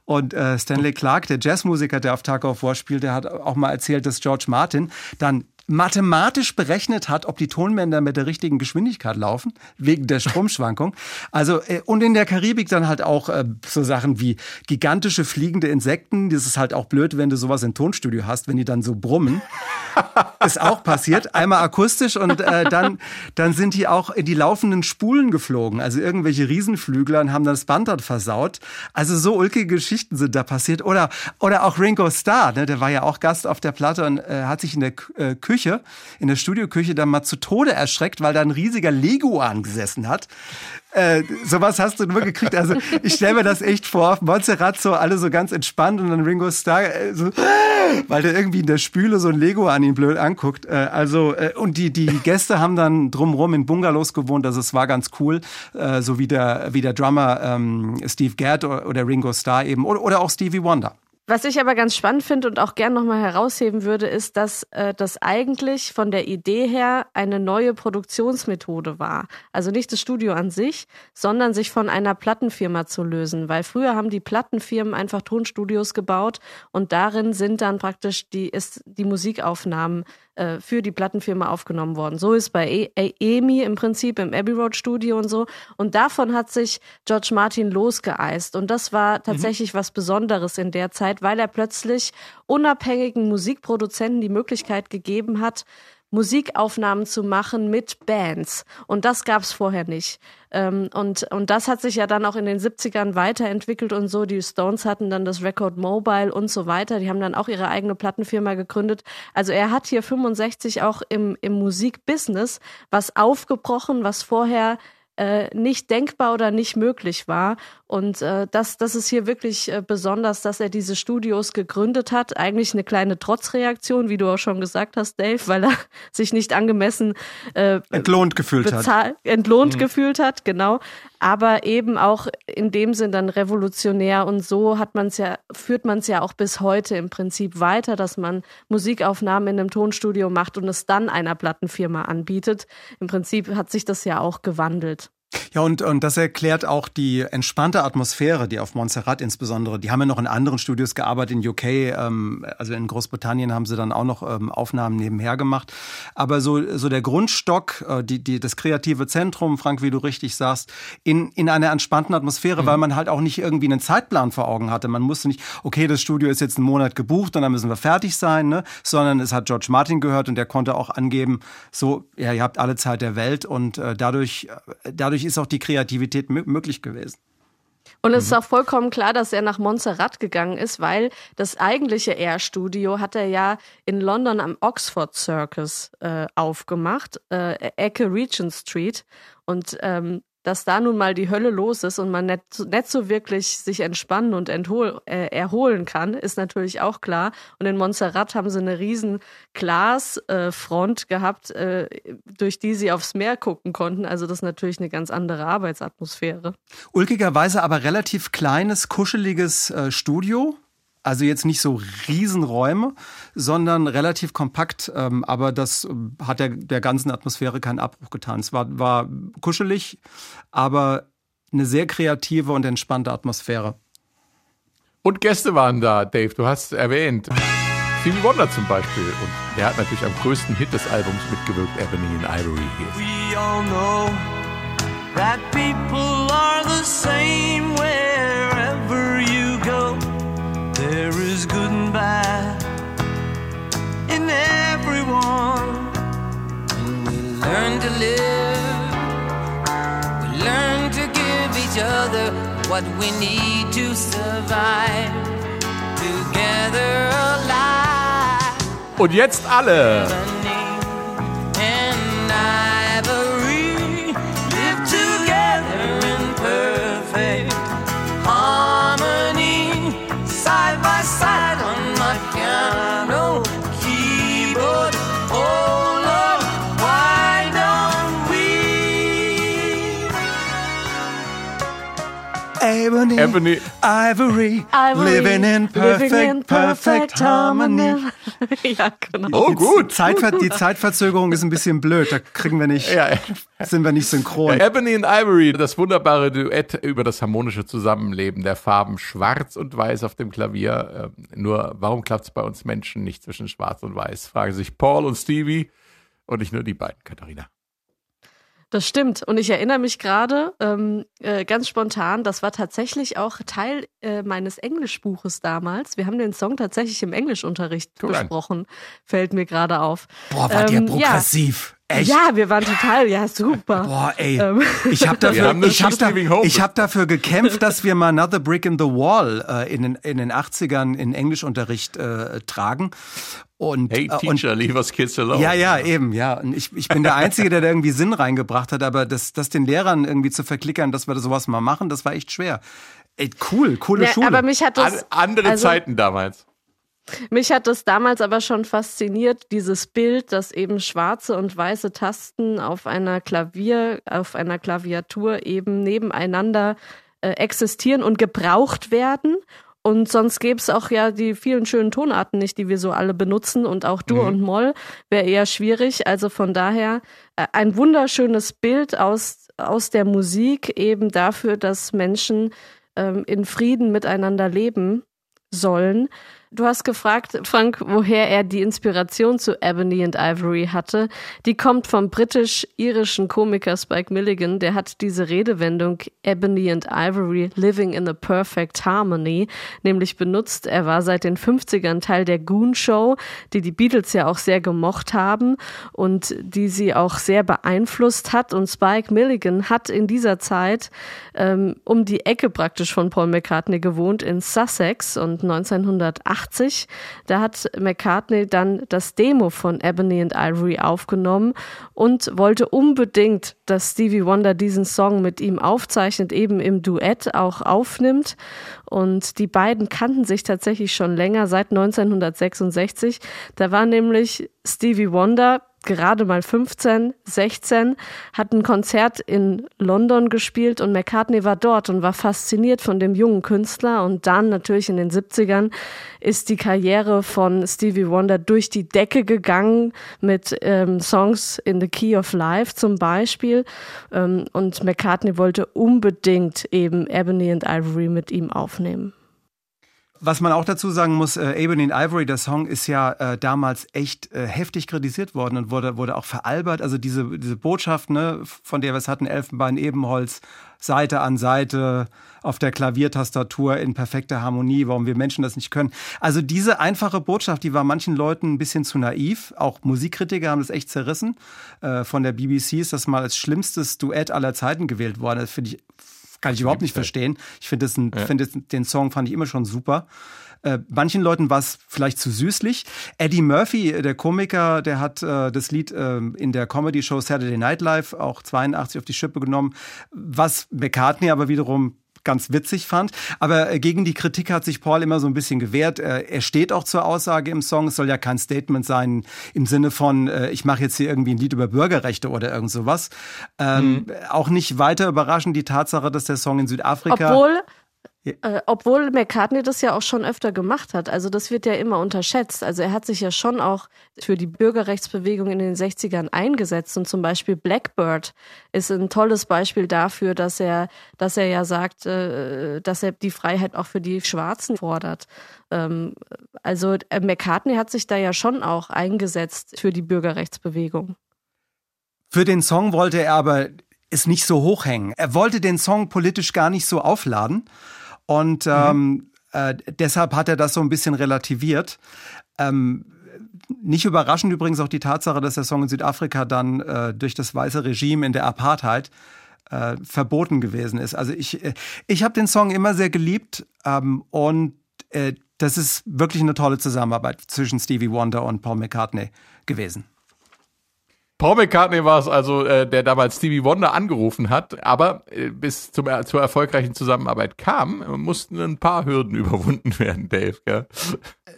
Und äh, Stanley Clark, der Jazzmusiker, der auf Tag of War spielt, der hat auch mal erzählt, dass George Martin dann mathematisch berechnet hat, ob die Tonbänder mit der richtigen Geschwindigkeit laufen, wegen der Stromschwankung. Also, äh, und in der Karibik dann halt auch äh, so Sachen wie gigantische fliegende Insekten. Das ist halt auch blöd, wenn du sowas im Tonstudio hast, wenn die dann so brummen. ist auch passiert. Einmal akustisch und äh, dann, dann sind die auch in die laufenden Spulen geflogen. Also irgendwelche Riesenflügler und haben das Band dort versaut. Also so ulkige Geschichten sind da passiert. Oder, oder auch Ringo Starr, ne, der war ja auch Gast auf der Platte und äh, hat sich in der äh, Küche Küche, in der Studioküche dann mal zu Tode erschreckt, weil da ein riesiger Leguan gesessen hat. Äh, sowas hast du nur gekriegt. Also ich stelle mir das echt vor, auf Montserrat so alle so ganz entspannt und dann Ringo Starr äh, so, weil der irgendwie in der Spüle so ein Lego an ihn blöd anguckt. Äh, also äh, und die die Gäste haben dann drumherum in Bungalows gewohnt. Also es war ganz cool, äh, so wie der wie der Drummer ähm, Steve Gadd oder, oder Ringo Starr eben oder, oder auch Stevie Wonder. Was ich aber ganz spannend finde und auch gern nochmal herausheben würde, ist, dass äh, das eigentlich von der Idee her eine neue Produktionsmethode war. Also nicht das Studio an sich, sondern sich von einer Plattenfirma zu lösen. Weil früher haben die Plattenfirmen einfach Tonstudios gebaut und darin sind dann praktisch die, ist die Musikaufnahmen äh, für die Plattenfirma aufgenommen worden. So ist bei e e EMI im Prinzip im Abbey Road Studio und so. Und davon hat sich George Martin losgeeist. Und das war mhm. tatsächlich mhm. was Besonderes in der Zeit, weil er plötzlich unabhängigen Musikproduzenten die Möglichkeit gegeben hat, Musikaufnahmen zu machen mit Bands. Und das gab's vorher nicht. Ähm, und, und das hat sich ja dann auch in den 70ern weiterentwickelt und so. Die Stones hatten dann das Record Mobile und so weiter. Die haben dann auch ihre eigene Plattenfirma gegründet. Also er hat hier 65 auch im, im Musikbusiness was aufgebrochen, was vorher äh, nicht denkbar oder nicht möglich war. Und äh, das, das ist hier wirklich äh, besonders, dass er diese Studios gegründet hat. Eigentlich eine kleine Trotzreaktion, wie du auch schon gesagt hast, Dave, weil er sich nicht angemessen äh, entlohnt gefühlt hat. Entlohnt mhm. gefühlt hat, genau. Aber eben auch in dem Sinn dann revolutionär und so hat man es ja, führt man es ja auch bis heute im Prinzip weiter, dass man Musikaufnahmen in einem Tonstudio macht und es dann einer Plattenfirma anbietet. Im Prinzip hat sich das ja auch gewandelt. Ja, und, und das erklärt auch die entspannte Atmosphäre, die auf Montserrat insbesondere, die haben ja noch in anderen Studios gearbeitet, in UK, ähm, also in Großbritannien haben sie dann auch noch ähm, Aufnahmen nebenher gemacht. Aber so, so der Grundstock, äh, die, die, das kreative Zentrum, Frank, wie du richtig sagst, in, in einer entspannten Atmosphäre, mhm. weil man halt auch nicht irgendwie einen Zeitplan vor Augen hatte. Man musste nicht, okay, das Studio ist jetzt einen Monat gebucht und dann müssen wir fertig sein, ne? sondern es hat George Martin gehört und der konnte auch angeben, so, ja, ihr habt alle Zeit der Welt und äh, dadurch, äh, dadurch ist auch die Kreativität möglich gewesen. Und es ist auch vollkommen klar, dass er nach Montserrat gegangen ist, weil das eigentliche Air-Studio hat er ja in London am Oxford Circus äh, aufgemacht, äh, Ecke Regent Street. Und ähm, dass da nun mal die Hölle los ist und man nicht, nicht so wirklich sich entspannen und enthol, äh, erholen kann, ist natürlich auch klar. Und in Montserrat haben sie eine riesen Glasfront äh, gehabt, äh, durch die sie aufs Meer gucken konnten. Also das ist natürlich eine ganz andere Arbeitsatmosphäre. Ulkigerweise aber relativ kleines, kuscheliges äh, Studio. Also jetzt nicht so Riesenräume, sondern relativ kompakt. Ähm, aber das äh, hat der, der ganzen Atmosphäre keinen Abbruch getan. Es war, war kuschelig, aber eine sehr kreative und entspannte Atmosphäre. Und Gäste waren da, Dave. Du hast erwähnt. Stevie Wonder zum Beispiel. Und der hat natürlich am größten Hit des Albums mitgewirkt, Ebony and Ivory. We all know that people are the same wherever There is good and bad in everyone. When we learn to live, we learn to give each other what we need to survive. Together alive. Und jetzt alle. Ebony, Ebony. Ivory, Ivory, living in perfect, living in perfect harmony. ja, genau. Oh, gut. Die, Zeitver die Zeitverzögerung ist ein bisschen blöd. Da kriegen wir nicht, ja. sind wir nicht synchron. Ja, Ebony and Ivory, das wunderbare Duett über das harmonische Zusammenleben der Farben Schwarz und Weiß auf dem Klavier. Ähm, nur, warum klappt es bei uns Menschen nicht zwischen Schwarz und Weiß? Fragen sich Paul und Stevie und nicht nur die beiden, Katharina. Das stimmt. Und ich erinnere mich gerade ähm, äh, ganz spontan, das war tatsächlich auch Teil äh, meines Englischbuches damals. Wir haben den Song tatsächlich im Englischunterricht cool. besprochen. Fällt mir gerade auf. Boah, war ähm, der progressiv. Ja. Echt? Ja, wir waren total, ja, super. Boah, ey. Ähm. Ich habe dafür, ich hab da, ich hab dafür gekämpft, dass wir mal Another Brick in the Wall äh, in, den, in den 80ern in Englischunterricht äh, tragen. Und, hey, äh, Teacher, und, leave us kids alone. Ja, ja, eben, ja. Und ich, ich bin der Einzige, der da irgendwie Sinn reingebracht hat, aber das, das den Lehrern irgendwie zu verklickern, dass wir sowas mal machen, das war echt schwer. Ey, cool, coole ja, Schule. Aber mich hat das, An, andere also, Zeiten damals. Mich hat das damals aber schon fasziniert, dieses Bild, dass eben schwarze und weiße Tasten auf einer Klavier, auf einer Klaviatur eben nebeneinander äh, existieren und gebraucht werden und sonst gäbe es auch ja die vielen schönen Tonarten nicht, die wir so alle benutzen. Und auch Dur mhm. und Moll wäre eher schwierig. Also von daher äh, ein wunderschönes Bild aus, aus der Musik eben dafür, dass Menschen ähm, in Frieden miteinander leben sollen. Du hast gefragt, Frank, woher er die Inspiration zu Ebony and Ivory hatte. Die kommt vom britisch-irischen Komiker Spike Milligan. Der hat diese Redewendung Ebony and Ivory living in a perfect harmony nämlich benutzt. Er war seit den 50ern Teil der Goon Show, die die Beatles ja auch sehr gemocht haben und die sie auch sehr beeinflusst hat. Und Spike Milligan hat in dieser Zeit ähm, um die Ecke praktisch von Paul McCartney gewohnt in Sussex und 1980 1980. Da hat McCartney dann das Demo von Ebony and Ivory aufgenommen und wollte unbedingt, dass Stevie Wonder diesen Song mit ihm aufzeichnet, eben im Duett auch aufnimmt. Und die beiden kannten sich tatsächlich schon länger, seit 1966. Da war nämlich Stevie Wonder gerade mal 15, 16, hat ein Konzert in London gespielt und McCartney war dort und war fasziniert von dem jungen Künstler. Und dann natürlich in den 70ern ist die Karriere von Stevie Wonder durch die Decke gegangen mit ähm, Songs in the Key of Life zum Beispiel. Ähm, und McCartney wollte unbedingt eben Ebony and Ivory mit ihm aufnehmen. Was man auch dazu sagen muss, äh, Ebony and Ivory, der Song ist ja äh, damals echt äh, heftig kritisiert worden und wurde, wurde auch veralbert. Also diese, diese Botschaft, ne, von der wir es hatten, Elfenbein, Ebenholz, Seite an Seite auf der Klaviertastatur in perfekter Harmonie, warum wir Menschen das nicht können. Also diese einfache Botschaft, die war manchen Leuten ein bisschen zu naiv. Auch Musikkritiker haben das echt zerrissen. Äh, von der BBC ist das mal als schlimmstes Duett aller Zeiten gewählt worden. Das finde ich kann ich überhaupt nicht verstehen. Ich finde ja. find den Song fand ich immer schon super. Äh, manchen Leuten war es vielleicht zu süßlich. Eddie Murphy, der Komiker, der hat äh, das Lied äh, in der Comedy-Show Saturday Night Live auch 82 auf die Schippe genommen, was McCartney aber wiederum ganz witzig fand. Aber äh, gegen die Kritik hat sich Paul immer so ein bisschen gewehrt. Äh, er steht auch zur Aussage im Song. Es soll ja kein Statement sein im Sinne von, äh, ich mache jetzt hier irgendwie ein Lied über Bürgerrechte oder irgend sowas. Ähm, mhm. Auch nicht weiter überraschend die Tatsache, dass der Song in Südafrika. Obwohl äh, obwohl McCartney das ja auch schon öfter gemacht hat. Also das wird ja immer unterschätzt. Also er hat sich ja schon auch für die Bürgerrechtsbewegung in den 60ern eingesetzt. Und zum Beispiel Blackbird ist ein tolles Beispiel dafür, dass er, dass er ja sagt, äh, dass er die Freiheit auch für die Schwarzen fordert. Ähm, also äh, McCartney hat sich da ja schon auch eingesetzt für die Bürgerrechtsbewegung. Für den Song wollte er aber es nicht so hochhängen. Er wollte den Song politisch gar nicht so aufladen. Und mhm. ähm, äh, deshalb hat er das so ein bisschen relativiert. Ähm, nicht überraschend übrigens auch die Tatsache, dass der Song in Südafrika dann äh, durch das weiße Regime in der Apartheid äh, verboten gewesen ist. Also ich, äh, ich habe den Song immer sehr geliebt ähm, und äh, das ist wirklich eine tolle Zusammenarbeit zwischen Stevie Wonder und Paul McCartney gewesen. Paul McCartney war es also, äh, der damals Stevie Wonder angerufen hat, aber äh, bis zum, äh, zur erfolgreichen Zusammenarbeit kam, mussten ein paar Hürden überwunden werden, Dave. Gell?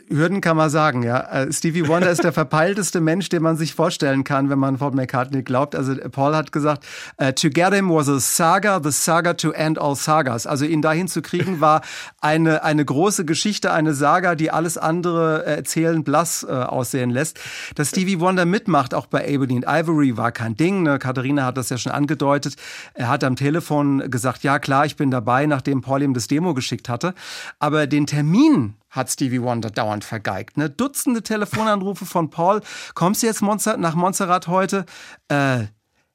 Hürden kann man sagen, ja. Äh, Stevie Wonder ist der verpeilteste Mensch, den man sich vorstellen kann, wenn man Paul McCartney glaubt. Also Paul hat gesagt, uh, to get him was a saga, the saga to end all sagas. Also ihn dahin zu kriegen war eine, eine große Geschichte, eine Saga, die alles andere erzählen blass äh, aussehen lässt. Dass Stevie Wonder mitmacht, auch bei Ebony and Ivory, war kein Ding. Ne? Katharina hat das ja schon angedeutet. Er hat am Telefon gesagt, ja klar, ich bin dabei, nachdem Paul ihm das Demo geschickt hatte. Aber den Termin hat Stevie Wonder dauernd vergeigt. Ne? Dutzende Telefonanrufe von Paul. Kommst du jetzt nach Montserrat heute? Äh,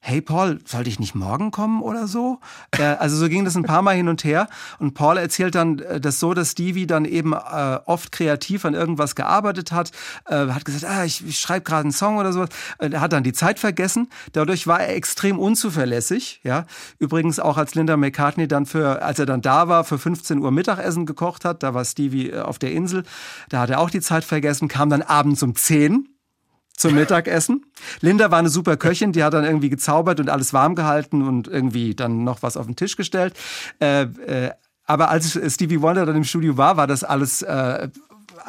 hey Paul, sollte ich nicht morgen kommen oder so? Äh, also so ging das ein paar Mal hin und her. Und Paul erzählt dann äh, das so, dass Stevie dann eben äh, oft kreativ an irgendwas gearbeitet hat, äh, hat gesagt, ah, ich, ich schreibe gerade einen Song oder so. Äh, er hat dann die Zeit vergessen. Dadurch war er extrem unzuverlässig. Ja, übrigens auch als Linda McCartney dann für, als er dann da war, für 15 Uhr Mittagessen gekocht hat, da war Stevie äh, auf der Insel, da hat er auch die Zeit vergessen, kam dann abends um 10 zum Mittagessen. Linda war eine super Köchin, die hat dann irgendwie gezaubert und alles warm gehalten und irgendwie dann noch was auf den Tisch gestellt. Äh, äh, aber als Stevie Wonder dann im Studio war, war das alles äh,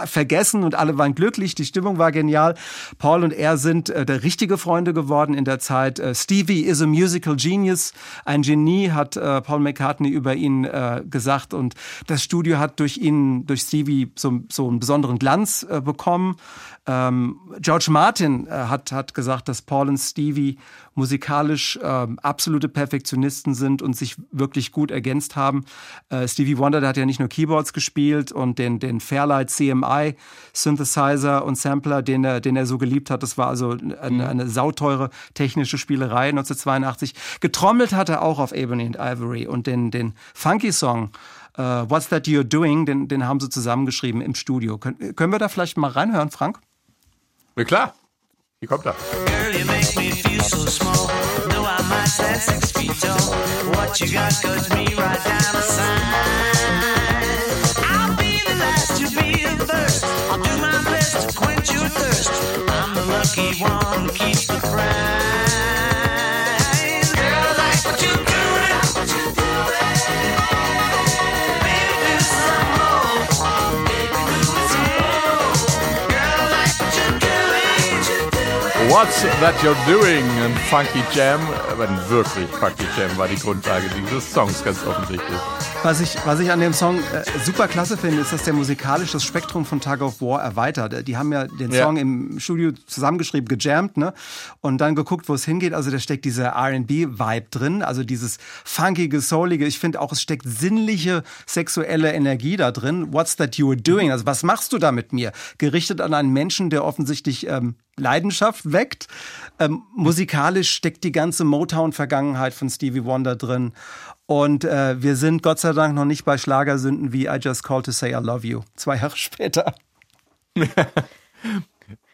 vergessen und alle waren glücklich, die Stimmung war genial. Paul und er sind äh, der richtige Freunde geworden in der Zeit. Äh, Stevie is a musical genius, ein Genie, hat äh, Paul McCartney über ihn äh, gesagt und das Studio hat durch ihn, durch Stevie so, so einen besonderen Glanz bekommen. Ähm, George Martin äh, hat, hat gesagt, dass Paul und Stevie musikalisch äh, absolute Perfektionisten sind und sich wirklich gut ergänzt haben. Äh, Stevie Wonder, der hat ja nicht nur Keyboards gespielt und den, den Fairlight CMI Synthesizer und Sampler, den er, den er so geliebt hat. Das war also eine, mhm. eine sauteure technische Spielerei 1982. Getrommelt hat er auch auf Ebony and Ivory und den, den Funky Song Uh, What's That You're Doing, den, den haben sie zusammengeschrieben im Studio. Können, können wir da vielleicht mal reinhören, Frank? Na klar. Hier kommt er. Girl, you make me feel so small. No, I might stand six feet tall. What you got goes me right down the side. I'll be the last to be the first. I'll do my best to quench your thirst. I'm the lucky one who keeps the prize. What's That You're Doing? Ein Funky Jam. Aber ein wirklich Funky Jam war die Grundlage dieses Songs, ganz offensichtlich. Was ich, was ich an dem Song äh, super klasse finde, ist, dass der musikalisch das Spektrum von Tug of War erweitert. Die haben ja den Song ja. im Studio zusammengeschrieben, gejammt, ne? Und dann geguckt, wo es hingeht. Also da steckt dieser R&B-Vibe drin, also dieses funkige, soulige. Ich finde auch, es steckt sinnliche sexuelle Energie da drin. What's that you are doing? Also was machst du da mit mir? Gerichtet an einen Menschen, der offensichtlich ähm, Leidenschaft weckt. Ähm, musikalisch steckt die ganze Motown-Vergangenheit von Stevie Wonder drin. Und äh, wir sind Gott sei Dank noch nicht bei Schlagersünden wie I Just Called to Say I Love You. Zwei Jahre später.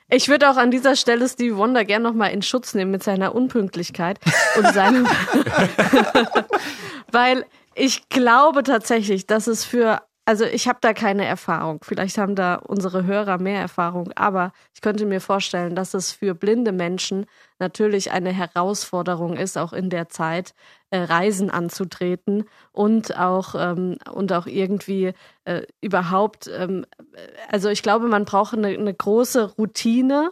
Ich würde auch an dieser Stelle Stevie Wonder gern nochmal in Schutz nehmen mit seiner Unpünktlichkeit und seinem, weil Ich glaube tatsächlich, dass es für also ich habe da keine Erfahrung. Vielleicht haben da unsere Hörer mehr Erfahrung, aber ich könnte mir vorstellen, dass es für blinde Menschen natürlich eine Herausforderung ist, auch in der Zeit äh, Reisen anzutreten und auch ähm, und auch irgendwie äh, überhaupt. Ähm, also ich glaube, man braucht eine, eine große Routine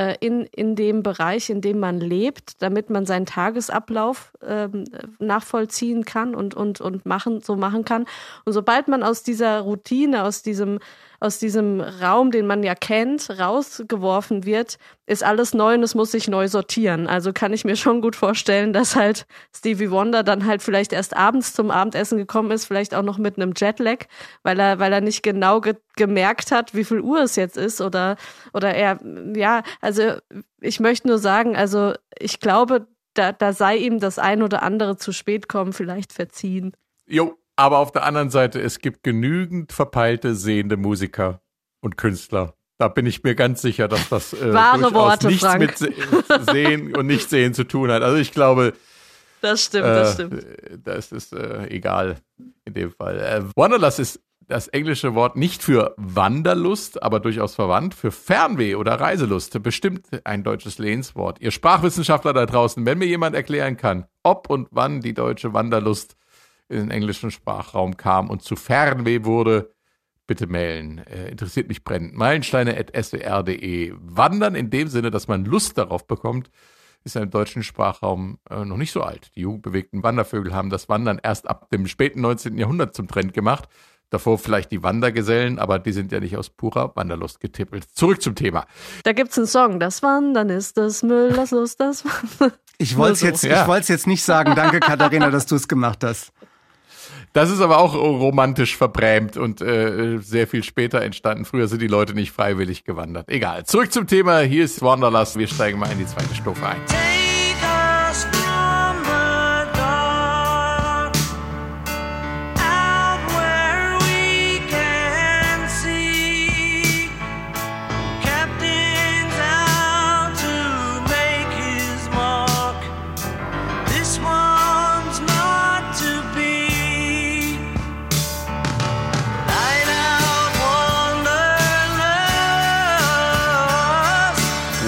äh, in, in dem Bereich, in dem man lebt, damit man seinen Tagesablauf ähm, nachvollziehen kann und, und, und machen, so machen kann. Und sobald man aus dieser Routine, aus diesem aus diesem Raum, den man ja kennt, rausgeworfen wird, ist alles neu und es muss sich neu sortieren. Also kann ich mir schon gut vorstellen, dass halt Stevie Wonder dann halt vielleicht erst abends zum Abendessen gekommen ist, vielleicht auch noch mit einem Jetlag, weil er, weil er nicht genau ge gemerkt hat, wie viel Uhr es jetzt ist oder, oder er, ja, also ich möchte nur sagen, also ich glaube, da, da sei ihm das ein oder andere zu spät kommen vielleicht verziehen. Jo, aber auf der anderen Seite, es gibt genügend verpeilte sehende Musiker und Künstler. Da bin ich mir ganz sicher, dass das äh, Wahre Worte, nichts Frank. mit Sehen und Nichtsehen zu tun hat. Also ich glaube, das stimmt, äh, das stimmt. Das ist äh, egal in dem Fall. Äh, Wanderlust ist das englische Wort nicht für Wanderlust, aber durchaus verwandt, für Fernweh oder Reiselust. Bestimmt ein deutsches Lehnswort. Ihr Sprachwissenschaftler da draußen, wenn mir jemand erklären kann, ob und wann die deutsche Wanderlust in den englischen Sprachraum kam und zu Fernweh wurde, bitte mailen. Äh, interessiert mich brennend. Meilensteine.swr.de. Wandern in dem Sinne, dass man Lust darauf bekommt, ist im deutschen Sprachraum äh, noch nicht so alt. Die jugendbewegten Wandervögel haben das Wandern erst ab dem späten 19. Jahrhundert zum Trend gemacht. Davor vielleicht die Wandergesellen, aber die sind ja nicht aus purer Wanderlust getippelt. Zurück zum Thema. Da gibt's einen Song, das Wandern ist das Müll, das Lust, das Wandern. Ich wollte es jetzt, ja. jetzt nicht sagen. Danke, Katharina, dass du es gemacht hast. Das ist aber auch romantisch verbrämt und äh, sehr viel später entstanden. Früher sind die Leute nicht freiwillig gewandert. Egal. Zurück zum Thema. Hier ist Wanderlust. Wir steigen mal in die zweite Stufe ein.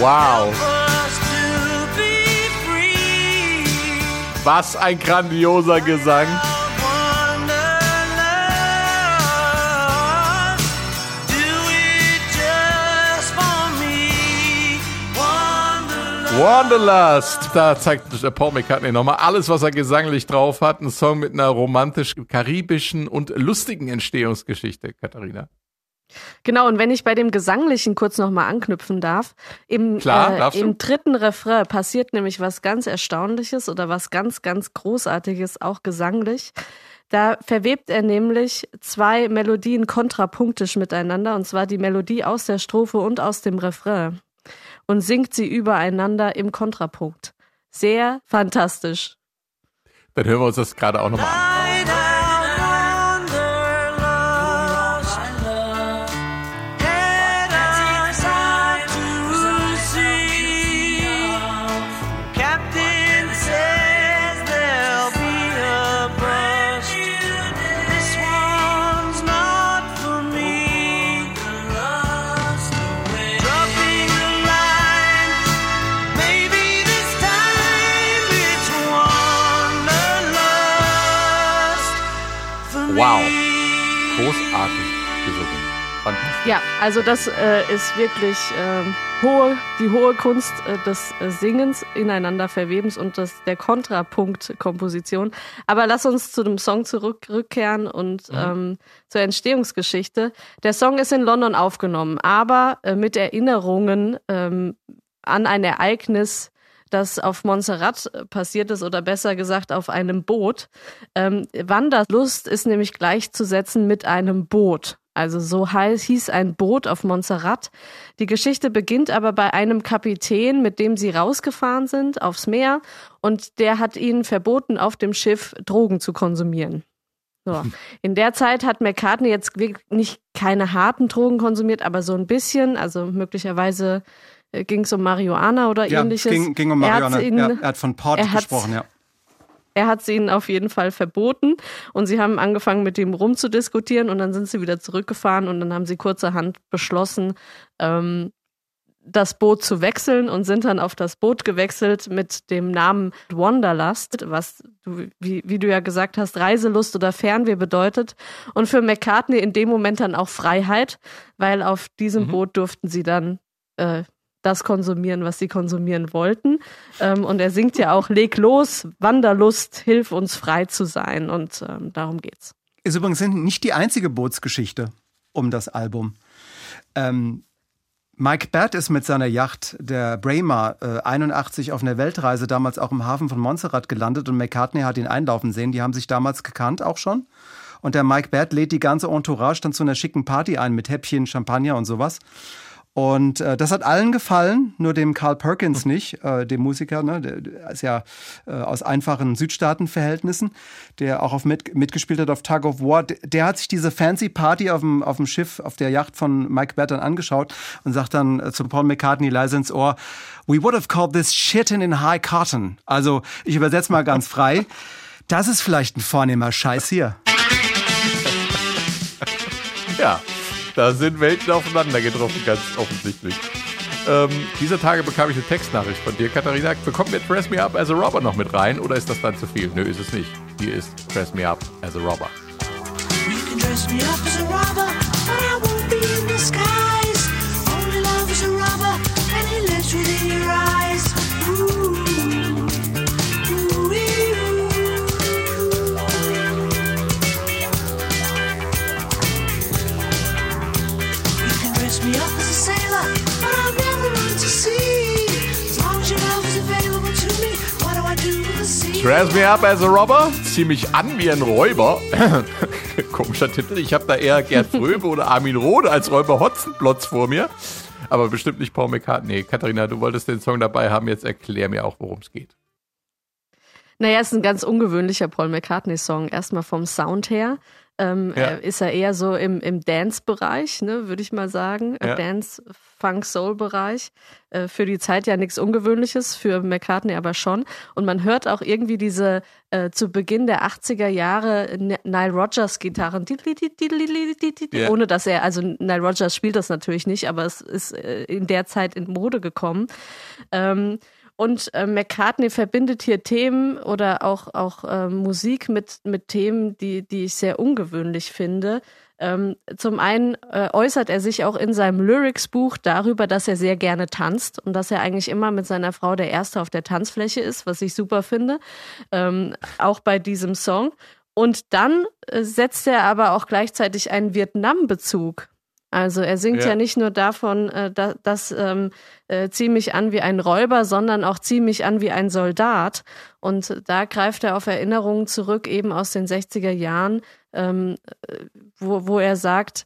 Wow. Was ein grandioser Gesang. Wanderlust. Da zeigt Paul McCartney nochmal alles, was er gesanglich drauf hat. Ein Song mit einer romantisch-karibischen und lustigen Entstehungsgeschichte, Katharina. Genau, und wenn ich bei dem Gesanglichen kurz nochmal anknüpfen darf, im, Klar, äh, im dritten Refrain passiert nämlich was ganz Erstaunliches oder was ganz, ganz Großartiges, auch gesanglich. Da verwebt er nämlich zwei Melodien kontrapunktisch miteinander, und zwar die Melodie aus der Strophe und aus dem Refrain, und singt sie übereinander im Kontrapunkt. Sehr fantastisch. Dann hören wir uns das gerade auch nochmal an. Wow. Großartig gesungen. Fantastisch. Ja, also das äh, ist wirklich äh, hohe, die hohe Kunst äh, des äh, Singens, ineinander verwebens und das, der Kontrapunkt-Komposition. Aber lass uns zu dem Song zurückkehren und mhm. ähm, zur Entstehungsgeschichte. Der Song ist in London aufgenommen, aber äh, mit Erinnerungen ähm, an ein Ereignis, das auf Montserrat passiert ist oder besser gesagt auf einem Boot. Ähm, Wanderlust ist nämlich gleichzusetzen mit einem Boot. Also so hieß ein Boot auf Montserrat. Die Geschichte beginnt aber bei einem Kapitän, mit dem sie rausgefahren sind aufs Meer und der hat ihnen verboten, auf dem Schiff Drogen zu konsumieren. So. In der Zeit hat McCartney jetzt nicht keine harten Drogen konsumiert, aber so ein bisschen, also möglicherweise ging es um Marihuana oder ja, ähnliches. Ging, ging um Marihuana. Er, ihn, ja, er hat von Port gesprochen, ja. er hat sie ihnen auf jeden Fall verboten und sie haben angefangen mit ihm rumzudiskutieren und dann sind sie wieder zurückgefahren und dann haben sie kurzerhand beschlossen, ähm, das Boot zu wechseln und sind dann auf das Boot gewechselt mit dem Namen Wanderlust, was du, wie, wie du ja gesagt hast, Reiselust oder Fernweh bedeutet. Und für McCartney in dem Moment dann auch Freiheit, weil auf diesem mhm. Boot durften sie dann äh, das konsumieren, was sie konsumieren wollten. Ähm, und er singt ja auch, leg los, Wanderlust, hilf uns frei zu sein. Und ähm, darum geht's. Ist übrigens nicht die einzige Bootsgeschichte um das Album. Ähm, Mike Batt ist mit seiner Yacht, der Braemar, äh, 81 auf einer Weltreise damals auch im Hafen von Montserrat gelandet und McCartney hat ihn einlaufen sehen. Die haben sich damals gekannt auch schon. Und der Mike Batt lädt die ganze Entourage dann zu einer schicken Party ein mit Häppchen, Champagner und sowas. Und äh, das hat allen gefallen, nur dem Carl Perkins nicht, äh, dem Musiker, ne, der, der ist ja äh, aus einfachen Südstaatenverhältnissen, der auch auf mit, mitgespielt hat auf Tug of War. Der, der hat sich diese fancy Party auf dem, auf dem Schiff, auf der Yacht von Mike Batten angeschaut und sagt dann äh, zu Paul McCartney leise ins Ohr, We would have called this shitting in high cotton. Also ich übersetze mal ganz frei. Das ist vielleicht ein vornehmer Scheiß hier. Ja, da sind Welten aufeinander getroffen, ganz offensichtlich. Ähm, dieser Tage bekam ich eine Textnachricht von dir, Katharina. Bekommt ihr Dress Me Up as a Robber noch mit rein oder ist das dann zu viel? Nö, ist es nicht. Hier ist Dress Me Up as a Robber. You can dress me up as a robber, but I won't be in disguise. Dress me up as a robber? Zieh mich an wie ein Räuber. Komischer Titel. Ich habe da eher Gerd Fröbe oder Armin Rohde als Räuber Hotzenplotz vor mir. Aber bestimmt nicht Paul McCartney. Nee, Katharina, du wolltest den Song dabei haben. Jetzt erklär mir auch, worum es geht. Naja, es ist ein ganz ungewöhnlicher Paul McCartney-Song. Erstmal vom Sound her ähm, ja. ist er eher so im, im Dance-Bereich, ne, würde ich mal sagen. Ja. Dance, Funk, Soul-Bereich. Äh, für die Zeit ja nichts Ungewöhnliches, für McCartney aber schon. Und man hört auch irgendwie diese äh, zu Beginn der 80er Jahre Nile Rogers Gitarren, ja. ohne dass er, also Nile Rogers spielt das natürlich nicht, aber es ist äh, in der Zeit in Mode gekommen. Ähm, und äh, McCartney verbindet hier Themen oder auch, auch äh, Musik mit, mit Themen, die, die ich sehr ungewöhnlich finde. Ähm, zum einen äh, äußert er sich auch in seinem Lyrics-Buch darüber, dass er sehr gerne tanzt und dass er eigentlich immer mit seiner Frau der Erste auf der Tanzfläche ist, was ich super finde. Ähm, auch bei diesem Song. Und dann äh, setzt er aber auch gleichzeitig einen Vietnam-Bezug also er singt ja, ja nicht nur davon, äh, dass, dass ähm, äh, zieh mich an wie ein Räuber, sondern auch zieh mich an wie ein Soldat. Und da greift er auf Erinnerungen zurück, eben aus den 60er Jahren, ähm, äh, wo, wo er sagt,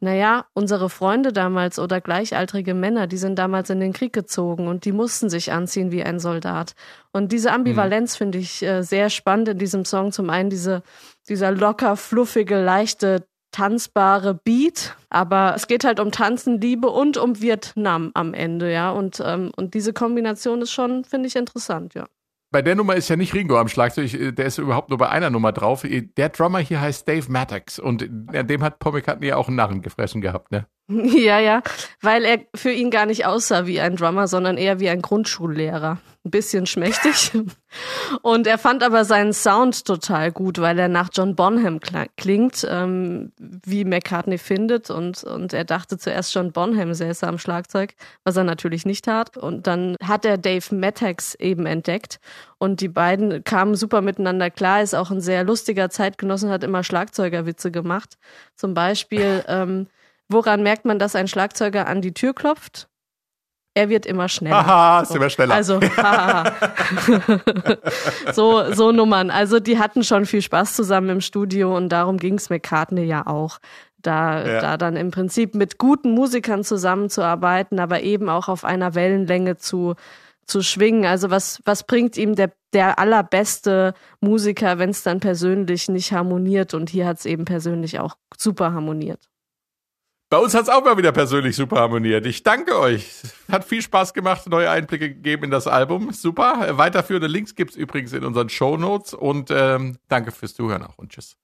naja, unsere Freunde damals oder gleichaltrige Männer, die sind damals in den Krieg gezogen und die mussten sich anziehen wie ein Soldat. Und diese Ambivalenz mhm. finde ich äh, sehr spannend in diesem Song. Zum einen diese, dieser locker, fluffige, leichte tanzbare Beat, aber es geht halt um Tanzen, Liebe und um Vietnam am Ende, ja. Und, ähm, und diese Kombination ist schon, finde ich, interessant, ja. Bei der Nummer ist ja nicht Ringo am Schlagzeug, äh, der ist überhaupt nur bei einer Nummer drauf. Der Drummer hier heißt Dave Maddox und an dem hat Paul McCartney ja auch einen Narren gefressen gehabt, ne? Ja, ja, weil er für ihn gar nicht aussah wie ein Drummer, sondern eher wie ein Grundschullehrer. Ein bisschen schmächtig. Und er fand aber seinen Sound total gut, weil er nach John Bonham klingt, ähm, wie McCartney findet. Und, und er dachte zuerst John Bonham säße am Schlagzeug, was er natürlich nicht tat. Und dann hat er Dave Mattex eben entdeckt. Und die beiden kamen super miteinander klar, ist auch ein sehr lustiger Zeitgenossen, hat immer Schlagzeugerwitze gemacht. Zum Beispiel, ähm, Woran merkt man, dass ein Schlagzeuger an die Tür klopft? Er wird immer schneller. Aha, ist immer schneller. Also, so, so Nummern. Also, die hatten schon viel Spaß zusammen im Studio und darum ging es McCartney ja auch. Da, ja. da dann im Prinzip mit guten Musikern zusammenzuarbeiten, aber eben auch auf einer Wellenlänge zu, zu schwingen. Also was, was bringt ihm der, der allerbeste Musiker, wenn es dann persönlich nicht harmoniert? Und hier hat es eben persönlich auch super harmoniert. Bei uns hat es auch mal wieder persönlich super harmoniert. Ich danke euch. Hat viel Spaß gemacht, neue Einblicke gegeben in das Album. Super. Weiterführende Links gibt's übrigens in unseren Show Notes. Und ähm, danke fürs Zuhören auch und tschüss.